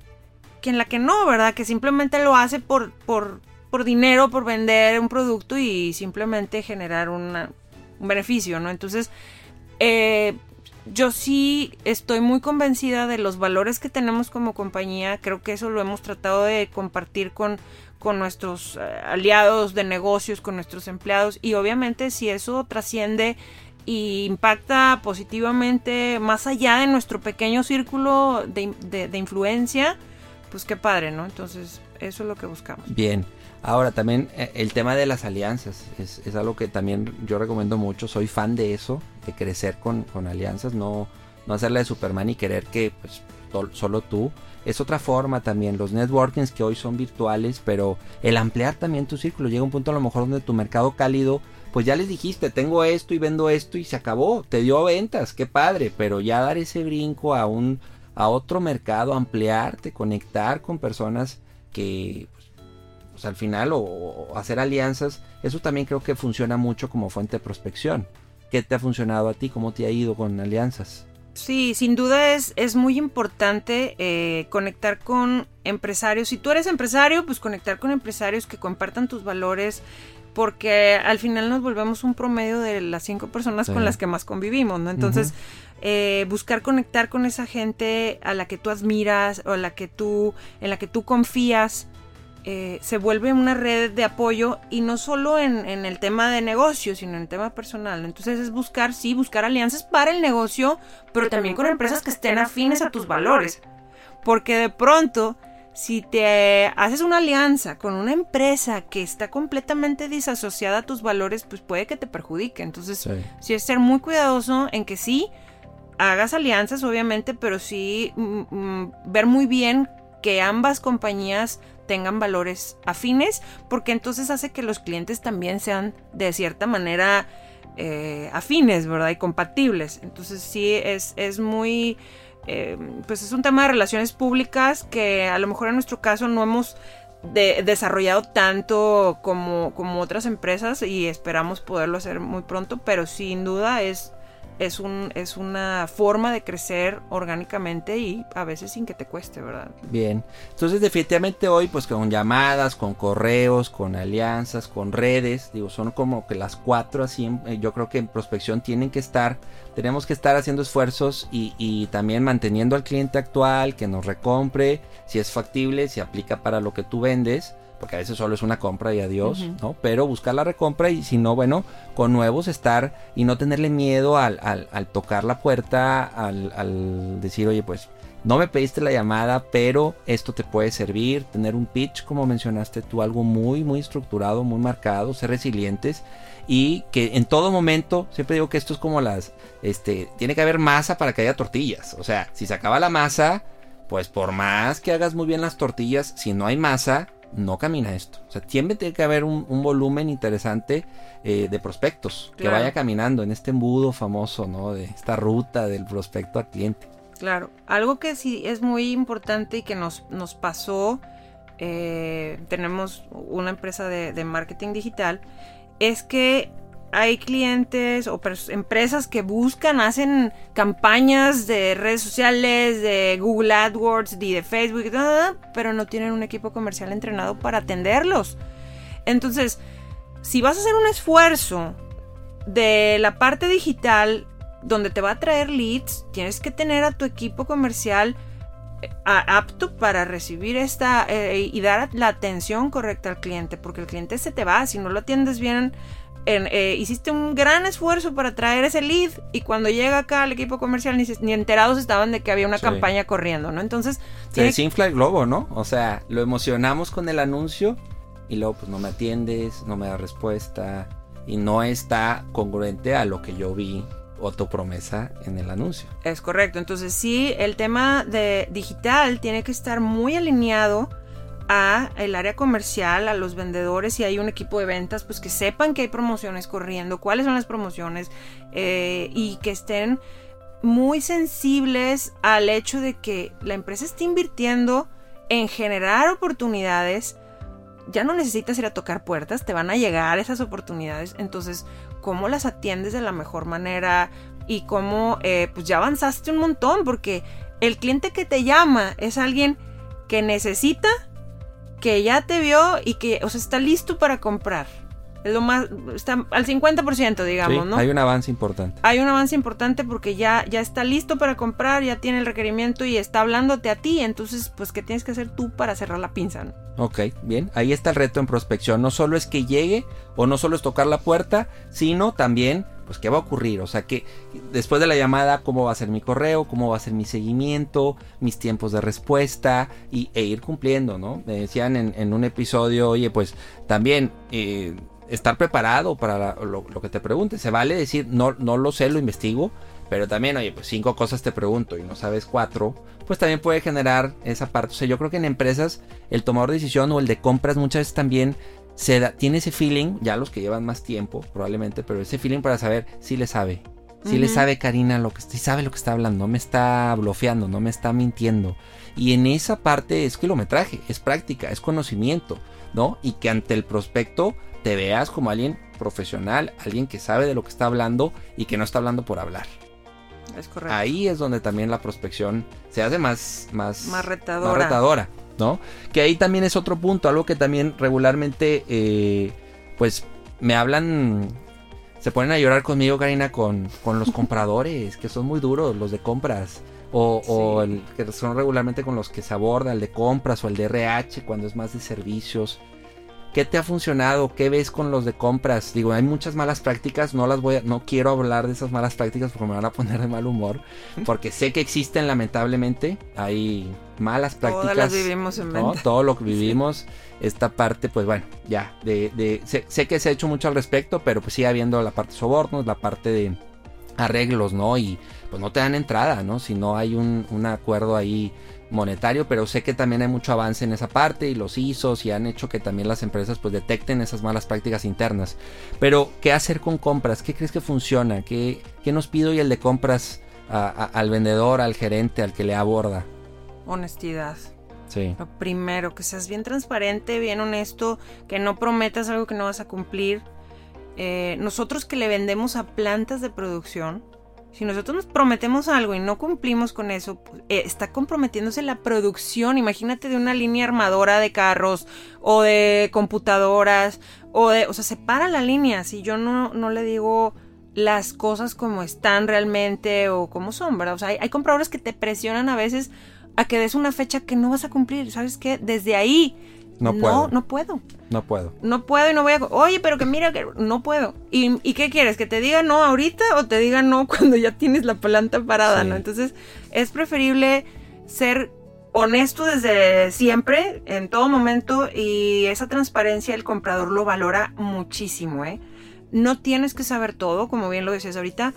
que en la que no, ¿verdad? Que simplemente lo hace por, por, por dinero, por vender un producto y simplemente generar un beneficio, ¿no? Entonces, eh, yo sí estoy muy convencida de los valores que tenemos como compañía. Creo que eso lo hemos tratado de compartir con, con nuestros eh, aliados de negocios, con nuestros empleados. Y obviamente si eso trasciende y impacta positivamente más allá de nuestro pequeño círculo de, de influencia, pues qué padre, ¿no? Entonces eso es lo que buscamos. Bien. Ahora también eh, el tema de las alianzas es, algo que también yo recomiendo mucho, soy fan de eso, de crecer con, con alianzas, no, no hacerle de Superman y querer que pues, solo tú. Es otra forma también, los networkings que hoy son virtuales, pero el ampliar también tu círculo, llega un punto a lo mejor donde tu mercado cálido, pues ya les dijiste, tengo esto y vendo esto y se acabó, te dio ventas, qué padre, pero ya dar ese brinco a un a otro mercado, ampliarte, conectar con personas que pues, al final o, hacer alianzas, eso también creo que funciona mucho como fuente de prospección. ¿Qué te ha funcionado a ti? ¿Cómo te ha ido con alianzas? Sí, sin duda es, es muy importante eh, conectar con empresarios. Si tú eres empresario, pues conectar con empresarios que compartan tus valores, porque al final nos volvemos un promedio de las cinco personas con las que más convivimos, ¿no? Entonces, eh, buscar conectar con esa gente a la que tú admiras o a la que tú, en la que tú confías eh, se vuelve una red de apoyo y no solo en, el tema de negocio, sino en el tema personal. Entonces es buscar, sí, buscar alianzas para el negocio, pero también con empresas que estén afines a tus valores. Porque de pronto, si te haces una alianza con una empresa que está completamente disasociada a tus valores, pues puede que te perjudique. Entonces, sí, es ser muy cuidadoso en que sí, hagas alianzas, obviamente, pero sí mm, mm, ver muy bien que ambas compañías tengan valores afines, porque entonces hace que los clientes también sean de cierta manera eh, afines, ¿verdad? Y compatibles. Entonces sí, es, es muy... Eh, pues es un tema de relaciones públicas que a lo mejor en nuestro caso no hemos desarrollado tanto como, como otras empresas y esperamos poderlo hacer muy pronto, pero sin duda es es, un, es una forma de crecer orgánicamente y a veces sin que te cueste, ¿verdad? Bien, entonces definitivamente hoy pues con llamadas, con correos, con alianzas, con redes, digo, son como que las cuatro así, eh, yo creo que en prospección tienen que estar, tenemos que estar haciendo esfuerzos y, y también manteniendo al cliente actual, que nos recompre, si es factible, si aplica para lo que tú vendes porque a veces solo es una compra y adiós, ¿no? Pero buscar la recompra y si no, bueno, con nuevos estar y no tenerle miedo al, al, tocar la puerta, al, al, decir, oye, pues no me pediste la llamada, pero esto te puede servir, tener un pitch, como mencionaste tú, algo muy, muy estructurado, muy marcado, ser resilientes y que en todo momento, siempre digo que esto es como las, este, tiene que haber masa para que haya tortillas, o sea, si se acaba la masa, pues por más que hagas muy bien las tortillas, si no hay masa, no camina esto. O sea, tiene que haber un, volumen interesante eh, de prospectos que vaya caminando en este embudo famoso, ¿no? De esta ruta del prospecto al cliente. Claro, algo que sí es muy importante y que nos, nos pasó, eh, tenemos una empresa de marketing digital, es que hay clientes o empresas que buscan, hacen campañas de redes sociales, de Google AdWords, y de Facebook, pero no tienen un equipo comercial entrenado para atenderlos. Entonces, si vas a hacer un esfuerzo de la parte digital donde te va a traer leads, tienes que tener a tu equipo comercial eh, apto para recibir esta eh, y dar la atención correcta al cliente, porque el cliente se te va, si no lo atiendes bien eh, hiciste un gran esfuerzo para traer ese lead y cuando llega acá al equipo comercial ni, enterados estaban de que había una campaña corriendo, ¿no? Entonces... Se desinfla el globo, ¿no? O sea, lo emocionamos con el anuncio y luego pues no me atiendes, no me da respuesta y no está congruente a lo que yo vi o tu promesa en el anuncio. Es correcto, entonces sí, el tema de digital tiene que estar muy alineado a el área comercial, a los vendedores y hay un equipo de ventas, pues que sepan que hay promociones corriendo, cuáles son las promociones eh, y que estén muy sensibles al hecho de que la empresa está invirtiendo en generar oportunidades, ya no necesitas ir a tocar puertas, te van a llegar esas oportunidades. Entonces, ¿cómo las atiendes de la mejor manera? Y cómo, eh, pues ya avanzaste un montón, porque el cliente que te llama es alguien que necesita, que ya te vio y que, o sea, está listo para comprar. Es lo más, está al 50%, digamos, ¿no? Hay un avance importante. Hay un avance importante porque ya, ya está listo para comprar, ya tiene el requerimiento y está hablándote a ti. Entonces, pues, ¿qué tienes que hacer tú para cerrar la pinza? ¿no? Ok, bien. Ahí está el reto en prospección. No solo es que llegue o no solo es tocar la puerta, sino también, pues, ¿qué va a ocurrir? O sea, que después de la llamada, ¿cómo va a ser mi correo? ¿Cómo va a ser mi seguimiento? Mis tiempos de respuesta y, e ir cumpliendo, ¿no? Me decían en, un episodio, oye, pues, también... Eh, estar preparado para lo, que te pregunte. Se vale decir, no, no lo sé, lo investigo, pero también, oye, pues cinco cosas te pregunto y no sabes cuatro, pues también puede generar esa parte. O sea, yo creo que en empresas el tomador de decisión o el de compras muchas veces también se da, tiene ese feeling, ya los que llevan más tiempo probablemente, pero ese feeling para saber si le sabe. Si le sabe Karina lo que si sabe lo que está hablando, no me está blofeando, no me está mintiendo. Y en esa parte es kilometraje, es práctica, es conocimiento, ¿no? Y que ante el prospecto te veas como alguien profesional, alguien que sabe de lo que está hablando y que no está hablando por hablar. Es correcto. Ahí es donde también la prospección se hace más, más, más retadora. retadora ¿no? Que ahí también es otro punto, algo que también regularmente, eh, pues me hablan, se ponen a llorar conmigo, Karina, con, con los compradores, que son muy duros, los de compras. O, o el que son regularmente con los que se aborda, el de compras o el de RH, cuando es más de servicios. ¿Qué te ha funcionado? ¿Qué ves con los de compras? Digo, hay muchas malas prácticas, no las voy a, no quiero hablar de esas malas prácticas porque me van a poner de mal humor, porque sé que existen lamentablemente, hay malas prácticas. Todas las vivimos en ¿no? Todo lo que vivimos, esta parte, pues bueno, ya, de, de sé, que se ha hecho mucho al respecto, pero pues sigue habiendo la parte de sobornos, la parte de arreglos, ¿no? Y pues no te dan entrada, ¿no? Si no hay un, un acuerdo ahí monetario, pero sé que también hay mucho avance en esa parte y los ISOs y han hecho que también las empresas pues detecten esas malas prácticas internas. Pero, ¿qué hacer con compras? ¿Qué crees que funciona? ¿Qué, qué nos pido y el de compras al vendedor, al gerente, al que le aborda? Honestidad. Sí. Lo primero, que seas bien transparente, bien honesto, que no prometas algo que no vas a cumplir. Eh, nosotros que le vendemos a plantas de producción, si nosotros nos prometemos algo y no cumplimos con eso, pues, eh, está comprometiéndose la producción. Imagínate de una línea armadora de carros o de computadoras o de, o sea, se para la línea. Si yo no, no le digo las cosas como están realmente o como son, ¿verdad? O sea, hay, hay compradores que te presionan a veces a que des una fecha que no vas a cumplir. ¿Sabes qué? Desde ahí no puedo. No, puedo. No puedo. No puedo y no voy a... Oye, pero que mira que no puedo. ¿Y, qué quieres? ¿Que te diga no ahorita o te diga no cuando ya tienes la planta parada, no? Entonces es preferible ser honesto desde siempre, en todo momento, y esa transparencia el comprador lo valora muchísimo, ¿eh? No tienes que saber todo, como bien lo decías ahorita,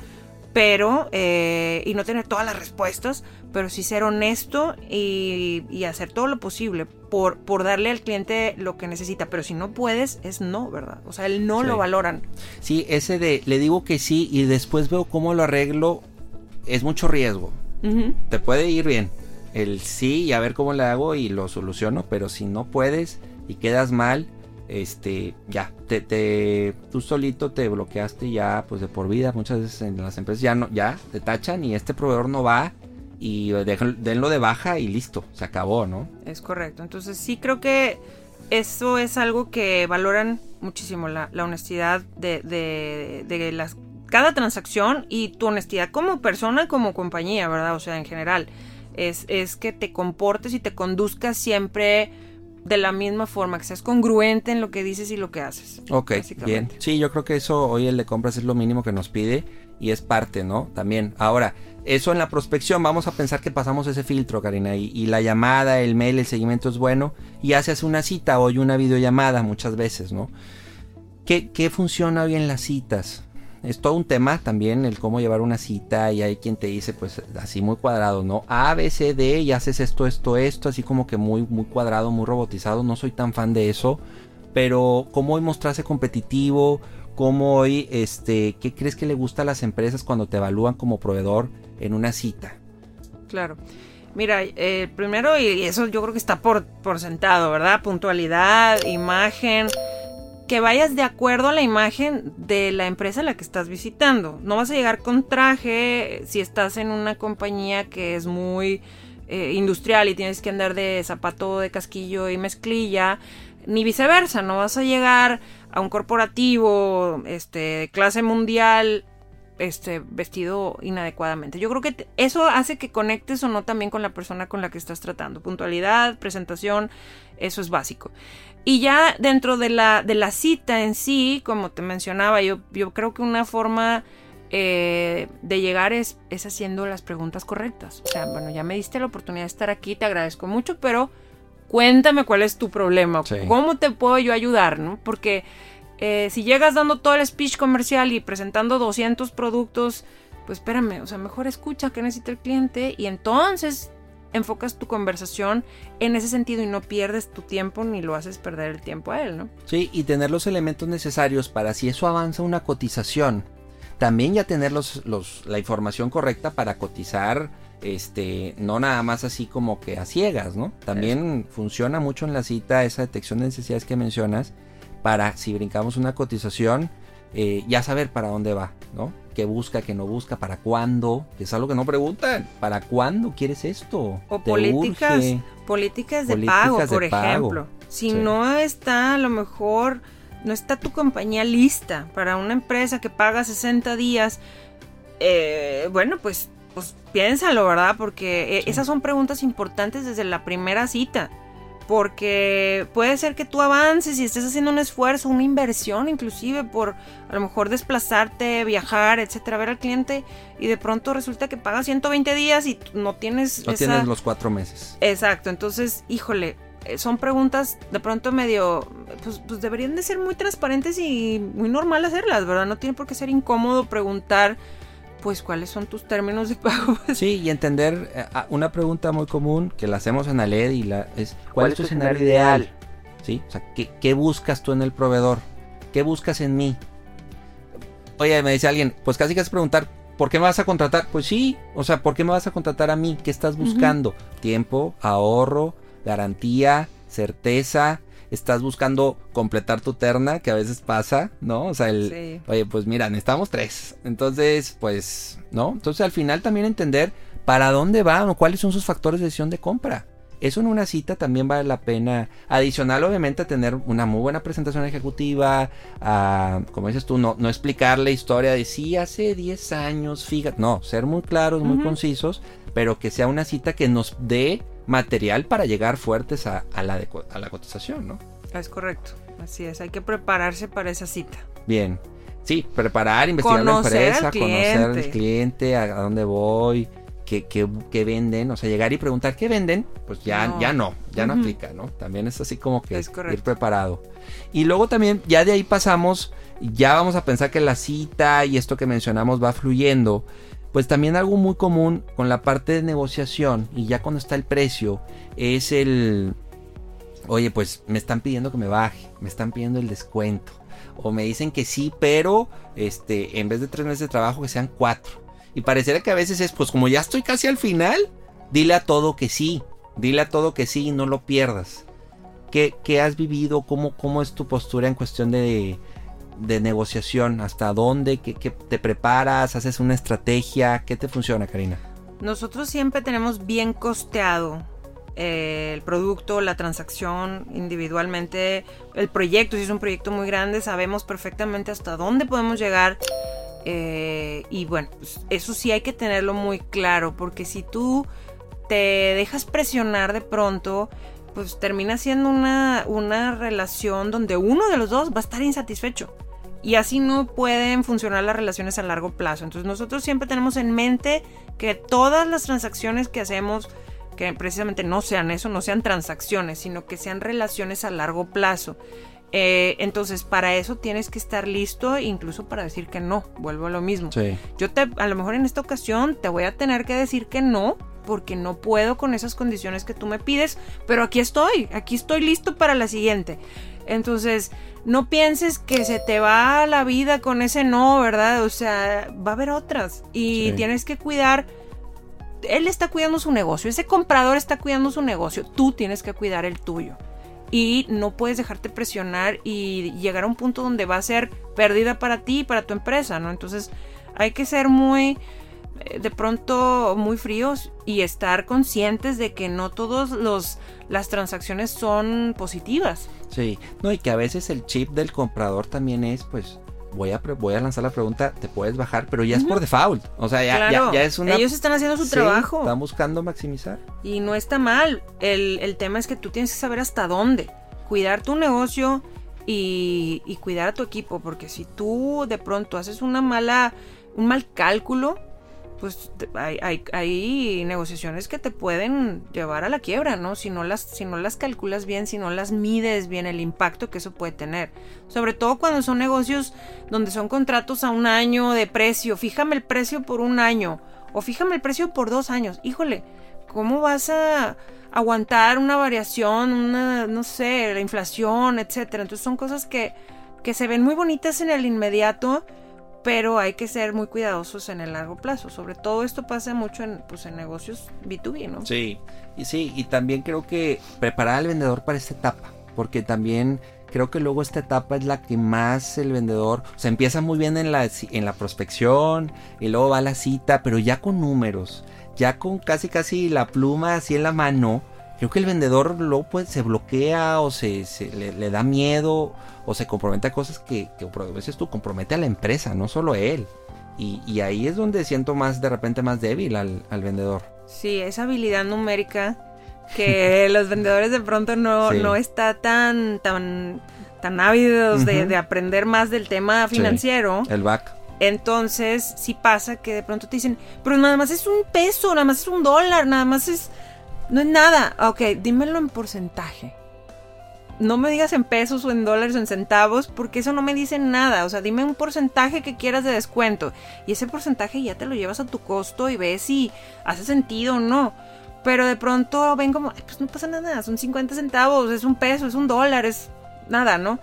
pero, eh, y no tener todas las respuestas, pero sí ser honesto y, hacer todo lo posible por, por, darle al cliente lo que necesita. Pero si no puedes, es no, ¿verdad? O sea, el no lo valoran. Sí, ese de le digo que sí y después veo cómo lo arreglo, es mucho riesgo. Te puede ir bien. El sí y a ver cómo le hago y lo soluciono, pero si no puedes y quedas mal, este, ya, te, te, tú solito te bloqueaste ya, pues de por vida. Muchas veces en las empresas ya no, ya te tachan y este proveedor no va y denlo de baja y listo, se acabó, ¿no? Es correcto. Entonces sí creo que eso es algo que valoran muchísimo, la, honestidad de, de, de las, cada transacción y tu honestidad como persona, como compañía, ¿verdad? O sea, en general. Es, es que te comportes y te conduzcas siempre de la misma forma, que seas congruente en lo que dices y lo que haces. Ok, bien. Sí, yo creo que eso hoy el de compras es lo mínimo que nos pide y es parte, ¿no? También. Ahora, eso en la prospección, vamos a pensar que pasamos ese filtro, Karina, y, la llamada, el mail, el seguimiento es bueno, y haces una cita o una videollamada muchas veces, ¿no? ¿Qué, ¿Qué funciona bien las citas? Es todo un tema también el cómo llevar una cita y hay quien te dice pues así muy cuadrado, ¿no? A, B, C, D y haces esto, esto, esto, así como que muy, muy cuadrado, muy robotizado, no soy tan fan de eso, pero cómo hoy mostrarse competitivo, cómo hoy, este, ¿qué crees que le gusta a las empresas cuando te evalúan como proveedor en una cita? Claro. Mira, eh, primero, y eso yo creo que está por, por sentado, ¿verdad? Puntualidad, imagen, que vayas de acuerdo a la imagen de la empresa a la que estás visitando. No vas a llegar con traje si estás en una compañía que es muy eh, industrial y tienes que andar de zapato de casquillo y mezclilla, ni viceversa, no vas a llegar a un corporativo este, de clase mundial este, vestido inadecuadamente. Yo creo que eso hace que conectes o no también con la persona con la que estás tratando. Puntualidad, presentación, eso es básico. Y ya dentro de la, de la cita en sí, como te mencionaba, yo, yo creo que una forma eh, de llegar es, es haciendo las preguntas correctas. O sea, bueno, ya me diste la oportunidad de estar aquí, te agradezco mucho, pero cuéntame cuál es tu problema, cómo te puedo yo ayudar, ¿no? Porque eh, si llegas dando todo el speech comercial y presentando 200 productos, pues espérame, o sea, mejor escucha qué necesita el cliente y entonces enfocas tu conversación en ese sentido y no pierdes tu tiempo ni lo haces perder el tiempo a él, ¿no? Sí, y tener los elementos necesarios para si eso avanza una cotización, también ya tener los, la información correcta para cotizar, este, no nada más así como que a ciegas, ¿no? También funciona mucho en la cita esa detección de necesidades que mencionas para si brincamos una cotización, eh, ya saber para dónde va, ¿no? ¿Qué busca, qué no busca, para cuándo? Que es algo que no preguntan. ¿Para cuándo quieres esto? O políticas, políticas de pago, por ejemplo. Si no está, a lo mejor, no está tu compañía lista para una empresa que paga 60 días, eh, bueno, pues, pues piénsalo, ¿verdad? Porque eh, esas son preguntas importantes desde la primera cita porque puede ser que tú avances y estés haciendo un esfuerzo, una inversión inclusive por a lo mejor desplazarte, viajar, etcétera, ver al cliente y de pronto resulta que pagas 120 días y no tienes no tienes los cuatro meses. Exacto, entonces, híjole, eh, son preguntas de pronto medio, pues, pues deberían de ser muy transparentes y muy normal hacerlas, ¿verdad? No tiene por qué ser incómodo preguntar pues cuáles son tus términos de pago. sí, y entender eh, una pregunta muy común que la hacemos en Aled y la es ¿cuál, es tu escenario ideal? ¿Sí? O sea, ¿qué, buscas tú en el proveedor? ¿Qué buscas en mí? Oye, me dice alguien, pues casi que es preguntar, ¿por qué me vas a contratar? Pues sí, o sea, ¿por qué me vas a contratar a mí? ¿Qué estás buscando? Tiempo, ahorro, garantía, certeza, estás buscando completar tu terna, que a veces pasa, ¿no? O sea, el, oye, pues mira, necesitamos tres. Entonces, pues, ¿no? Entonces al final también entender para dónde van o cuáles son sus factores de decisión de compra. Eso en una cita también vale la pena. Adicional, obviamente, tener una muy buena presentación ejecutiva. como dices tú, no, no explicar la historia de sí, hace 10 años, fíjate. No, ser muy claros, muy concisos, pero que sea una cita que nos dé material para llegar fuertes a, la, a la cotización, ¿no? Es correcto, así es, hay que prepararse para esa cita. Bien, sí, preparar, investigar la empresa, conocer al cliente, a, dónde voy, qué, qué, venden, o sea, llegar y preguntar qué venden, pues ya no, ya no, ya no aplica, ¿no? También es así como que ir preparado. Y luego también, ya de ahí pasamos, ya vamos a pensar que la cita y esto que mencionamos va fluyendo pues también algo muy común con la parte de negociación y ya cuando está el precio es el, oye, pues me están pidiendo que me baje, me están pidiendo el descuento. O me dicen que sí, pero este, en vez de tres meses de trabajo que sean cuatro. Y pareciera que a veces es, pues como ya estoy casi al final, dile a todo que sí. Dile a todo que sí y no lo pierdas. ¿Qué, qué has vivido? ¿Cómo, ¿Cómo es tu postura en cuestión de, de negociación? ¿Hasta dónde? ¿Qué, te preparas? ¿Haces una estrategia? ¿Qué te funciona, Karina? Nosotros siempre tenemos bien costeado eh, el producto, la transacción individualmente, el proyecto, si es un proyecto muy grande, sabemos perfectamente hasta dónde podemos llegar. Eh, y bueno, pues eso sí hay que tenerlo muy claro, porque si tú te dejas presionar de pronto, pues termina siendo una, una relación donde uno de los dos va a estar insatisfecho. Y así no pueden funcionar las relaciones a largo plazo. Entonces nosotros siempre tenemos en mente que todas las transacciones que hacemos, que precisamente no sean eso, no sean transacciones, sino que sean relaciones a largo plazo. Eh, entonces, para eso tienes que estar listo, incluso para decir que no. Vuelvo a lo mismo. Yo te, a lo mejor en esta ocasión te voy a tener que decir que no, porque no puedo con esas condiciones que tú me pides, pero aquí estoy, aquí estoy listo para la siguiente. Entonces, no pienses que se te va la vida con ese no, ¿verdad? O sea, va a haber otras y tienes que cuidar él está cuidando su negocio, ese comprador está cuidando su negocio, tú tienes que cuidar el tuyo. Y no puedes dejarte presionar y llegar a un punto donde va a ser pérdida para ti y para tu empresa, ¿no? Entonces hay que ser muy, de pronto, muy fríos y estar conscientes de que no todas las transacciones son positivas. Sí, no, y que a veces el chip del comprador también es, pues, voy a, voy a lanzar la pregunta, te puedes bajar, pero ya es por default. O sea, ya, ya, es una... Ellos están haciendo su trabajo. Están buscando maximizar. Y no está mal. El, el, tema es que tú tienes que saber hasta dónde. Cuidar tu negocio y, y cuidar a tu equipo. Porque si tú de pronto haces una mala, un mal cálculo, pues hay, hay, negociaciones que te pueden llevar a la quiebra, ¿no? Si no, las, si no las calculas bien, si no las mides bien el impacto que eso puede tener. Sobre todo cuando son negocios donde son contratos a un año de precio. Fíjame el precio por un año o fíjame el precio por dos años. Híjole, ¿cómo vas a aguantar una variación, una, no sé, la inflación, etcétera? Entonces son cosas que, que se ven muy bonitas en el inmediato pero hay que ser muy cuidadosos en el largo plazo. Sobre todo esto pasa mucho en, pues, en negocios B2B, ¿no? Sí, y sí, y también creo que preparar al vendedor para esta etapa, porque también creo que luego esta etapa es la que más el vendedor, o sea, empieza muy bien en la, en la prospección y luego va a la cita, pero ya con números, ya con casi casi la pluma así en la mano, creo que el vendedor luego pues, se bloquea o se, le, da miedo o se compromete a cosas que, que a veces tú compromete a la empresa, no solo a él. Y, ahí es donde siento más de repente más débil al, vendedor. Sí, esa habilidad numérica que los vendedores de pronto no, no está tan, tan, tan ávidos de, aprender más del tema financiero. el back. Entonces, sí pasa que de pronto te dicen, pero nada más es un peso, nada más es un dólar, nada más es no es nada. Ok, dímelo en porcentaje. No me digas en pesos o en dólares o en centavos, porque eso no me dice nada. O sea, dime un porcentaje que quieras de descuento. Y ese porcentaje ya te lo llevas a tu costo y ves si hace sentido o no. Pero de pronto ven como, pues no pasa nada, son 50 centavos, es un peso, es un dólar, es nada, ¿no?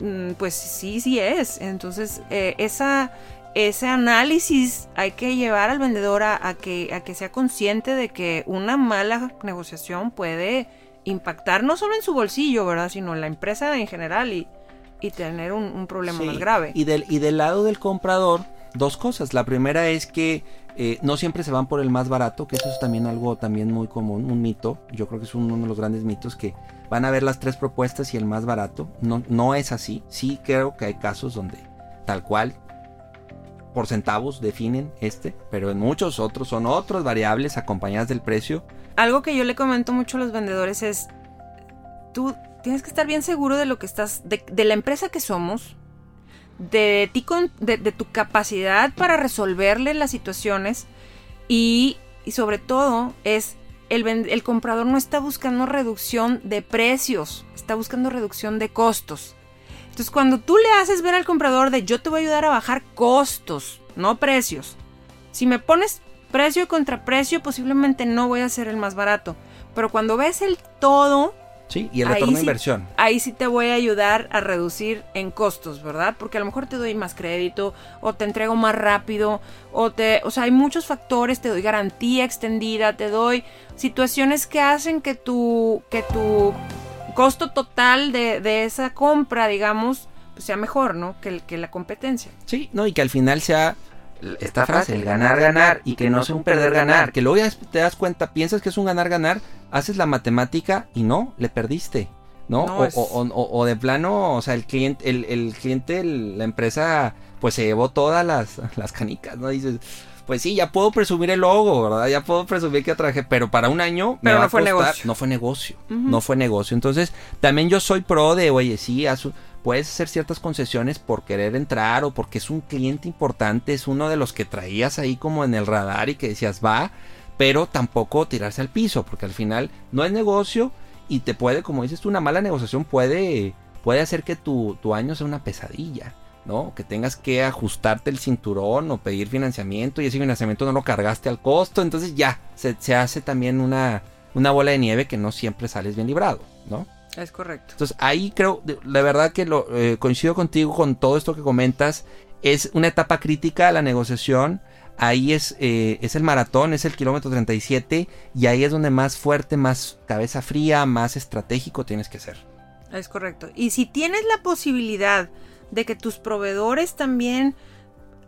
Mm, pues sí, sí es. Entonces, eh, esa ese análisis hay que llevar al vendedor a, que, a que sea consciente de que una mala negociación puede impactar no solo en su bolsillo, ¿verdad? Sino en la empresa en general y, tener un, problema más grave. Y del, y del lado del comprador, dos cosas. La primera es que eh, no siempre se van por el más barato, que eso es también algo también muy común, un mito. Yo creo que es uno de los grandes mitos que van a ver las tres propuestas y el más barato. No, no es así. Sí creo que hay casos donde tal cual por centavos definen este, pero en muchos otros son otras variables acompañadas del precio. Algo que yo le comento mucho a los vendedores es, tú tienes que estar bien seguro de lo que estás, de, la empresa que somos, de ti, de, tu capacidad para resolverle las situaciones y, sobre todo es el comprador no está buscando reducción de precios, está buscando reducción de costos. Entonces, cuando tú le haces ver al comprador de yo te voy a ayudar a bajar costos, no precios. Si me pones precio contra precio, posiblemente no voy a ser el más barato. Pero cuando ves el todo. Sí, y el retorno de inversión. Ahí sí te voy a ayudar a reducir en costos, ¿verdad? Porque a lo mejor te doy más crédito, o te entrego más rápido, o te. O sea, hay muchos factores, te doy garantía extendida, te doy situaciones que hacen que tu. que tu costo total de, esa compra, digamos, pues sea mejor, ¿no? Que, que la competencia. Sí, no, y que al final sea esta frase, el ganar, ganar, y que no sea un perder, ganar, que luego ya te das cuenta, piensas que es un ganar, ganar, haces la matemática y no, le perdiste, ¿no? o, de plano, o sea, el cliente, el, el cliente, la empresa, pues se llevó todas las, las canicas, ¿no? Dices, pues sí, ya puedo presumir el logo, ¿verdad? Ya puedo presumir que traje, pero para un año pero no fue negocio. No fue negocio, no fue negocio. Entonces, también yo soy pro de, oye, sí, puedes hacer ciertas concesiones por querer entrar o porque es un cliente importante, es uno de los que traías ahí como en el radar y que decías, va, pero tampoco tirarse al piso, porque al final no es negocio y te puede, como dices tú, una mala negociación puede, puede hacer que tu, tu año sea una pesadilla. ¿No? Que tengas que ajustarte el cinturón o pedir financiamiento y ese financiamiento no lo cargaste al costo, entonces ya, se, hace también una, una bola de nieve que no siempre sales bien librado, ¿no? Es correcto. Entonces ahí creo, la verdad que lo, eh, coincido contigo con todo esto que comentas, es una etapa crítica a la negociación. ahí es, eh, es el maratón, es el kilómetro 37 y ahí es donde más fuerte, más cabeza fría, más estratégico tienes que ser. Es correcto. Y si tienes la posibilidad de que tus proveedores también,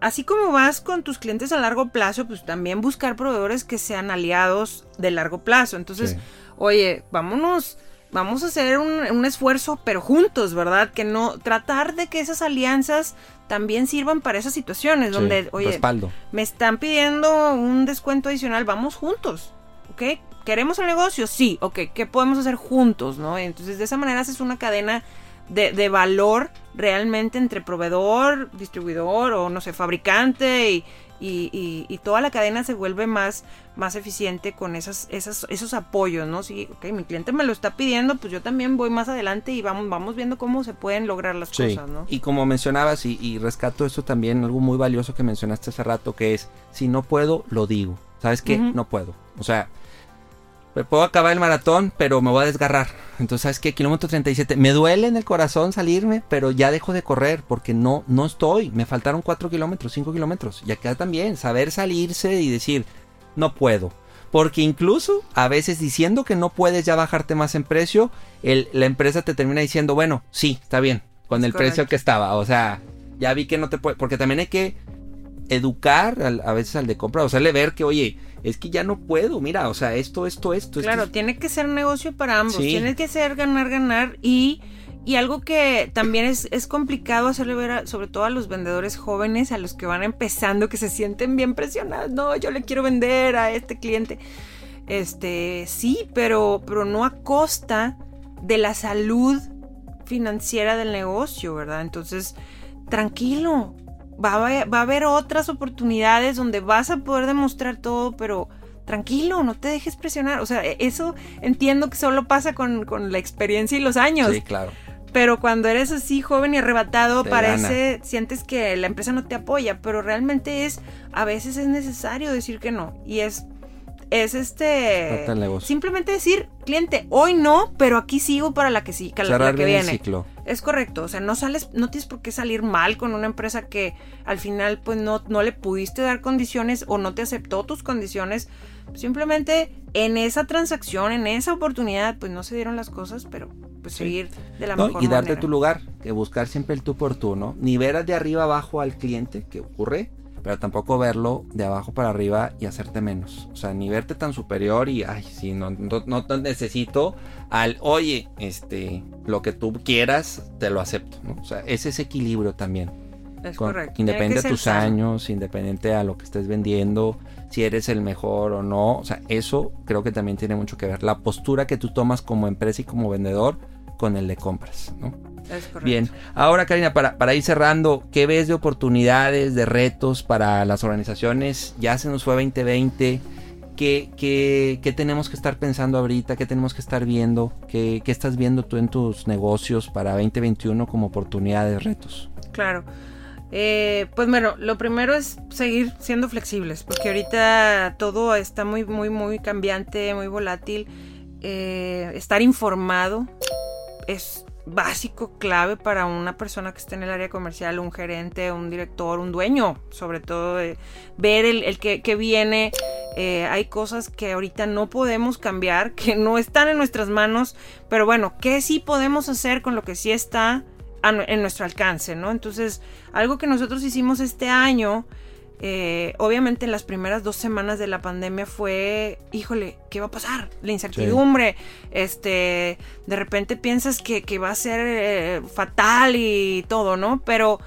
así como vas con tus clientes a largo plazo, pues también buscar proveedores que sean aliados de largo plazo. Entonces, Sí. oye, vámonos, vamos a hacer un, un esfuerzo, pero juntos, ¿verdad? Que no, tratar de que esas alianzas también sirvan para esas situaciones donde, oye, respaldo. me están pidiendo un descuento adicional, vamos juntos, ¿ok? ¿Queremos el negocio? Sí, ok, ¿qué podemos hacer juntos, no? Entonces de esa manera haces una cadena de, de valor realmente entre proveedor, distribuidor o no sé, fabricante y, y- y- y toda la cadena se vuelve más, más eficiente con esas, esas, esos apoyos, ¿no? Sí, ok, mi cliente me lo está pidiendo, pues yo también voy más adelante y vamos, vamos viendo cómo se pueden lograr las Sí. cosas, ¿no? Y como mencionabas, y, y rescato esto también, algo muy valioso que mencionaste hace rato, que es, si no puedo, lo digo. ¿Sabes qué? No puedo. O sea, me puedo acabar el maratón, pero me voy a desgarrar. Entonces, ¿sabes qué? Kilómetro 37. Me duele en el corazón salirme, pero ya dejo de correr porque no, no estoy. Me faltaron 4 kilómetros, 5 kilómetros. Y acá también, saber salirse y decir, no puedo. Porque incluso a veces diciendo que no puedes ya bajarte más en precio, el- la empresa te termina diciendo, bueno, sí, está bien, con Es el precio que estaba. O sea, ya vi que no te puede. Porque también hay que educar al- a veces al de compra, o hacerle ver que, oye, es que ya no puedo, mira, o sea, esto, esto, esto. Claro, esto. tiene que ser negocio para ambos. Sí. Tiene que ser ganar, ganar. Y, y algo que también es, es complicado hacerle ver, a- sobre todo a los vendedores jóvenes, a los que van empezando, que se sienten bien presionados. No, yo le quiero vender a este cliente. Este, sí, pero, pero no a costa de la salud financiera del negocio, ¿verdad? Entonces, tranquilo. Va a, haber- va a haber otras oportunidades donde vas a poder demostrar todo, pero tranquilo, no te dejes presionar. O sea, e- eso entiendo que solo pasa con, con la experiencia y los años. Sí, claro. Pero cuando eres así joven y arrebatado, Te parece, sientes que la empresa no te apoya, pero realmente es, a veces es necesario decir que no. Y es, es este, simplemente decir, cliente, hoy no, pero aquí sigo para la que sí, que la, que bien el viene. ciclo. Es correcto, o sea, no sales, no tienes por qué salir mal con una empresa que al final pues no, no le pudiste dar condiciones o no te aceptó tus condiciones. Simplemente en esa transacción, en esa oportunidad, pues no se dieron las cosas, pero pues Sí. seguir de la No, mejor y darte manera. tu lugar, que buscar siempre el tú por tú, ¿no? Ni ver de arriba abajo al cliente, que ocurre, pero tampoco verlo de abajo para arriba y hacerte menos. O sea, ni verte tan superior y, ay, sí, no, no, no te necesito al, oye, este, lo que tú quieras, te lo acepto, ¿no? O sea, es ese equilibrio también. Es Con- correcto. Independiente de tus sano. años, independiente a lo que estés vendiendo, si eres el mejor o no. O sea, eso creo que también tiene mucho que ver. La postura que tú tomas como empresa y como vendedor con el de compras, ¿no? Es. Bien, ahora Karina, para, para ir cerrando, ¿qué ves de oportunidades, de retos para las organizaciones? Ya se nos fue 2020. ¿Qué, qué, qué tenemos que estar pensando ahorita? ¿Qué tenemos que estar viendo? ¿Qué, qué estás viendo tú en tus negocios para 2021 como oportunidades, retos? Claro. Eh, pues bueno, lo primero es seguir siendo flexibles, porque ahorita todo está muy, muy, muy cambiante, muy volátil. Eh, estar informado es básico, clave para una persona que esté en el área comercial, un gerente, un director, un dueño, sobre todo, eh, ver el, el que, que viene. Eh, hay cosas que ahorita no podemos cambiar, que no están en nuestras manos, pero bueno, ¿qué sí podemos hacer con lo que sí está en nuestro alcance, ¿no? Entonces, algo que nosotros hicimos este año, eh, obviamente en las primeras dos semanas de la pandemia fue, híjole, ¿qué va a pasar? La incertidumbre, este, de repente piensas que, que va a ser eh, fatal y todo, ¿no? Pero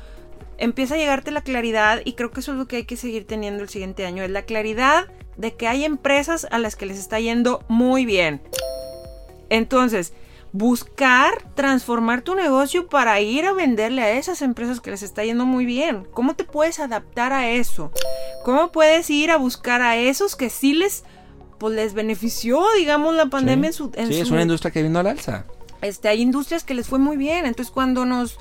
empieza a llegarte la claridad y creo que eso es lo que hay que seguir teniendo el siguiente año, es la claridad de que hay empresas a las que les está yendo muy bien. Entonces, buscar transformar tu negocio para ir a venderle a esas empresas que les está yendo muy bien. ¿Cómo te puedes adaptar a eso? ¿Cómo puedes ir a buscar a esos que sí les pues les benefició, digamos, la pandemia en su en sí, es su- una industria que vino al alza. este, hay industrias que les fue muy bien. Entonces, cuando nos,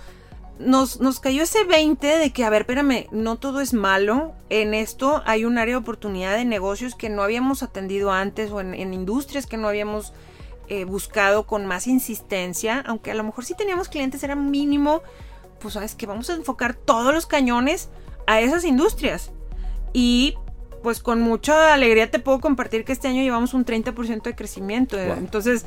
nos, nos cayó ese 20 de que, a ver, espérame, no todo es malo. En esto hay un área de oportunidad de negocios que no habíamos atendido antes o en, en industrias que no habíamos eh, buscado con más insistencia. Aunque a lo mejor sí teníamos clientes, era mínimo. Pues, sabes que vamos a enfocar todos los cañones a esas industrias. Y pues con mucha alegría te puedo compartir que este año llevamos un 30% de crecimiento. Wow. Entonces,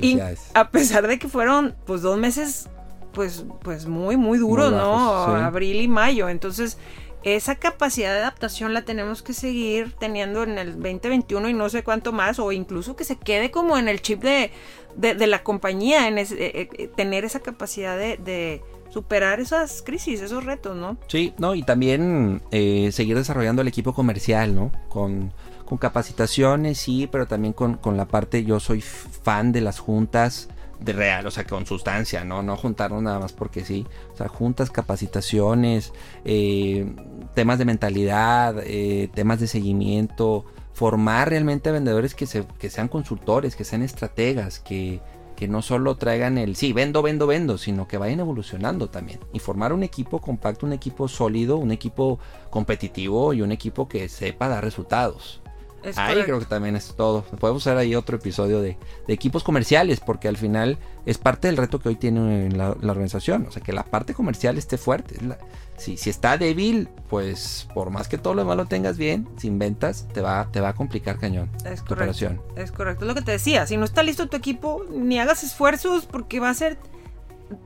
y a pesar de que fueron pues dos meses pues, pues muy, muy duros, Muy ¿no? sí. Abril y mayo. Entonces, esa capacidad de adaptación la tenemos que seguir teniendo en el 2021 y no sé cuánto más, o incluso que se quede como en el chip de, de, la compañía, en ese- eh, eh, tener esa capacidad de, de superar esas crisis, esos retos, ¿no? Sí, no, y también eh, seguir desarrollando el equipo comercial, ¿no? Con, con capacitaciones, sí, pero también con, con la parte, yo soy fan de las juntas de real, o sea, con sustancia, ¿no? No juntarnos nada más porque sí. O sea, juntas, capacitaciones, eh, temas de mentalidad, eh, temas de seguimiento, formar realmente a vendedores que, se, que sean consultores, que sean estrategas, que, que no solo traigan el sí, vendo, vendo, vendo, sino que vayan evolucionando también. Y formar un equipo compacto, un equipo sólido, un equipo competitivo y un equipo que sepa dar resultados. Es Ahí correcto. creo que también es todo. Podemos hacer ahí otro episodio de, de equipos comerciales, porque al final es parte del reto que hoy tiene la, la organización. O sea, que la parte comercial esté fuerte. Es la- si, si está débil, pues por más que todo lo demás lo tengas bien, sin ventas, te va, te va a complicar cañón Es tu correcto. operación. Es correcto, es lo que te decía. Si no está listo tu equipo, ni hagas esfuerzos porque va a ser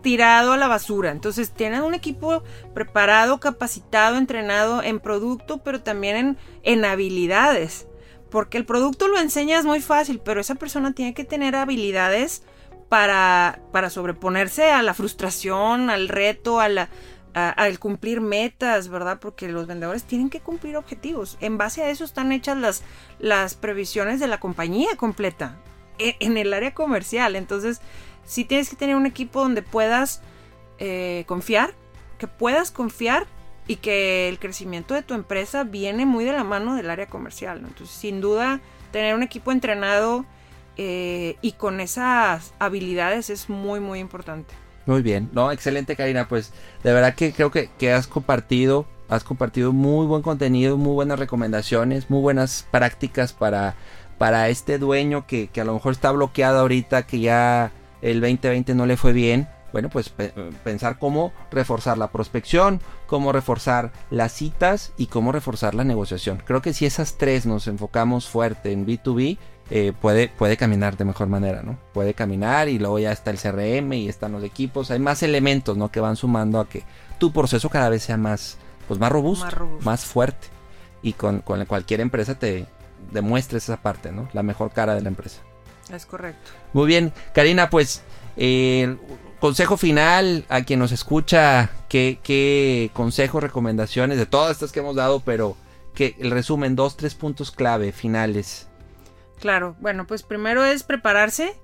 tirado a la basura. Entonces, tienen un equipo preparado, capacitado, entrenado en producto, pero también en, en habilidades. Porque el producto lo enseñas muy fácil, pero esa persona tiene que tener habilidades para, para sobreponerse a la frustración, al reto, a la, al cumplir metas, ¿verdad? Porque los vendedores tienen que cumplir objetivos. En base a eso están hechas las, las previsiones de la compañía completa e- en el área comercial. Entonces, sí tienes que tener un equipo donde puedas eh, confiar, que puedas confiar y que el crecimiento de tu empresa viene muy de la mano del área comercial. Entonces, sin duda, tener un equipo entrenado eh, y con esas habilidades es muy, muy importante. Muy bien, no, excelente Karina, pues de verdad que creo que, has compartido, has compartido muy buen contenido, muy buenas recomendaciones, muy buenas prácticas para, para este dueño que, que a lo mejor está bloqueado ahorita, que ya el 2020 no le fue bien. Bueno, pues pe- pensar cómo reforzar la prospección, cómo reforzar las citas y cómo reforzar la negociación. Creo que si esas tres nos enfocamos fuerte en B2B, eh, puede, puede caminar de mejor manera, ¿no? Puede caminar y luego ya está el CRM y están los equipos. Hay más elementos, ¿no? Que van sumando a que tu proceso cada vez sea más, pues más robusto, Más robusto. más fuerte. Y con, con cualquier empresa te demuestres esa parte, ¿no? La mejor cara de la empresa. Es correcto. Muy bien, Karina, pues eh, consejo final a quien nos escucha, ¿qué, qué consejos, recomendaciones de todas estas que hemos dado, pero que el resumen, dos, tres puntos clave finales. Claro, bueno, pues primero es prepararse,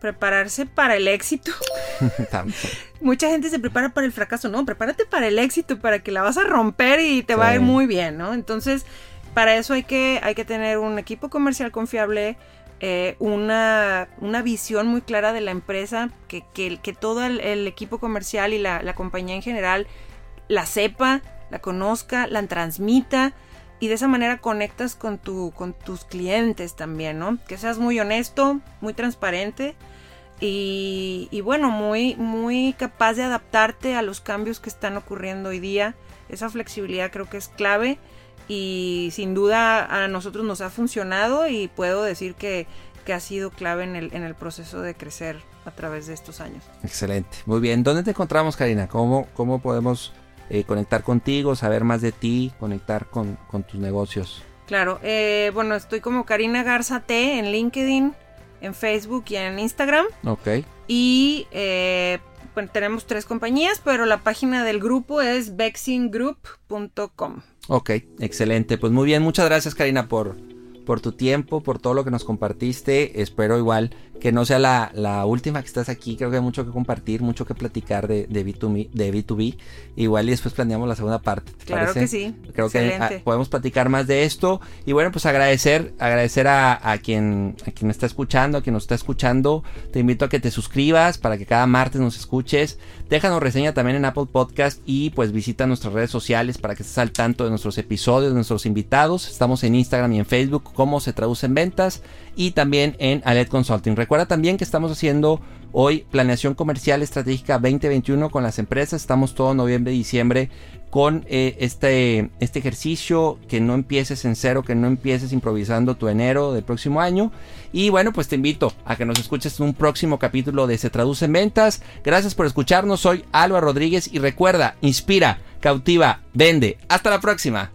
prepararse para el éxito. Mucha gente se prepara para el fracaso, no, prepárate para el éxito, para que la vas a romper y te va a ir muy bien, ¿no? Entonces, para eso hay que, hay que tener un equipo comercial confiable, eh, una, una visión muy clara de la empresa, que, que, que todo el, el equipo comercial y la, la compañía en general la sepa, la conozca, la transmita y de esa manera conectas con, tu, con tus clientes también, ¿no? Que seas muy honesto, muy transparente y, bueno, muy, muy capaz de adaptarte a los cambios que están ocurriendo hoy día. Esa flexibilidad creo que es clave y sin duda a nosotros nos ha funcionado y puedo decir que, que ha sido clave en el, en el proceso de crecer a través de estos años. Excelente. Muy bien. ¿Dónde te encontramos, Karina? ¿Cómo, cómo podemos eh, conectar contigo, saber más de ti, conectar con, con tus negocios? Claro, eh, bueno, estoy como Karina Garza T en LinkedIn, en Facebook y en Instagram. Ok. Y eh, bueno, tenemos tres compañías, pero la página del grupo es bexingroup.com. Ok, excelente. Pues muy bien, muchas gracias Karina por, por tu tiempo, por todo lo que nos compartiste. Espero igual que no sea la, la última que estás aquí. Creo que hay mucho que compartir, mucho que platicar de, de, B2B, de B2B. Igual y después planeamos la segunda parte. ¿te Claro parece? que sí. Creo que ah, podemos platicar más de esto. Y bueno, pues agradecer, agradecer a, a quien, a quien está escuchando, a quien nos está escuchando. Te invito a que te suscribas para que cada martes nos escuches. Déjanos reseña también en Apple Podcast y pues visita nuestras redes sociales para que estés al tanto de nuestros episodios, de nuestros invitados. Estamos en Instagram y en Facebook cómo se traduce en ventas y también en Aled Consulting. Recuerda también que estamos haciendo hoy planeación comercial estratégica 2021 con las empresas. Estamos todo noviembre y diciembre con eh, este, este ejercicio, que no empieces en cero, que no empieces improvisando tu enero del próximo año. Y bueno, pues te invito a que nos escuches en un próximo capítulo de Se Traduce en Ventas. Gracias por escucharnos, soy Álvaro Rodríguez y recuerda, inspira, cautiva, vende. Hasta la próxima.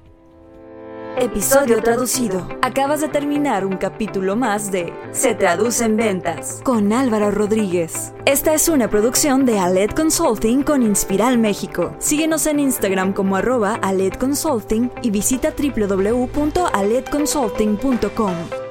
Episodio traducido. Acabas de terminar un capítulo más de Se traduce en ventas con Álvaro Rodríguez. Esta es una producción de Aled Consulting con Inspiral México. Síguenos en Instagram como arroba Aled Consulting y visita www.aledconsulting.com.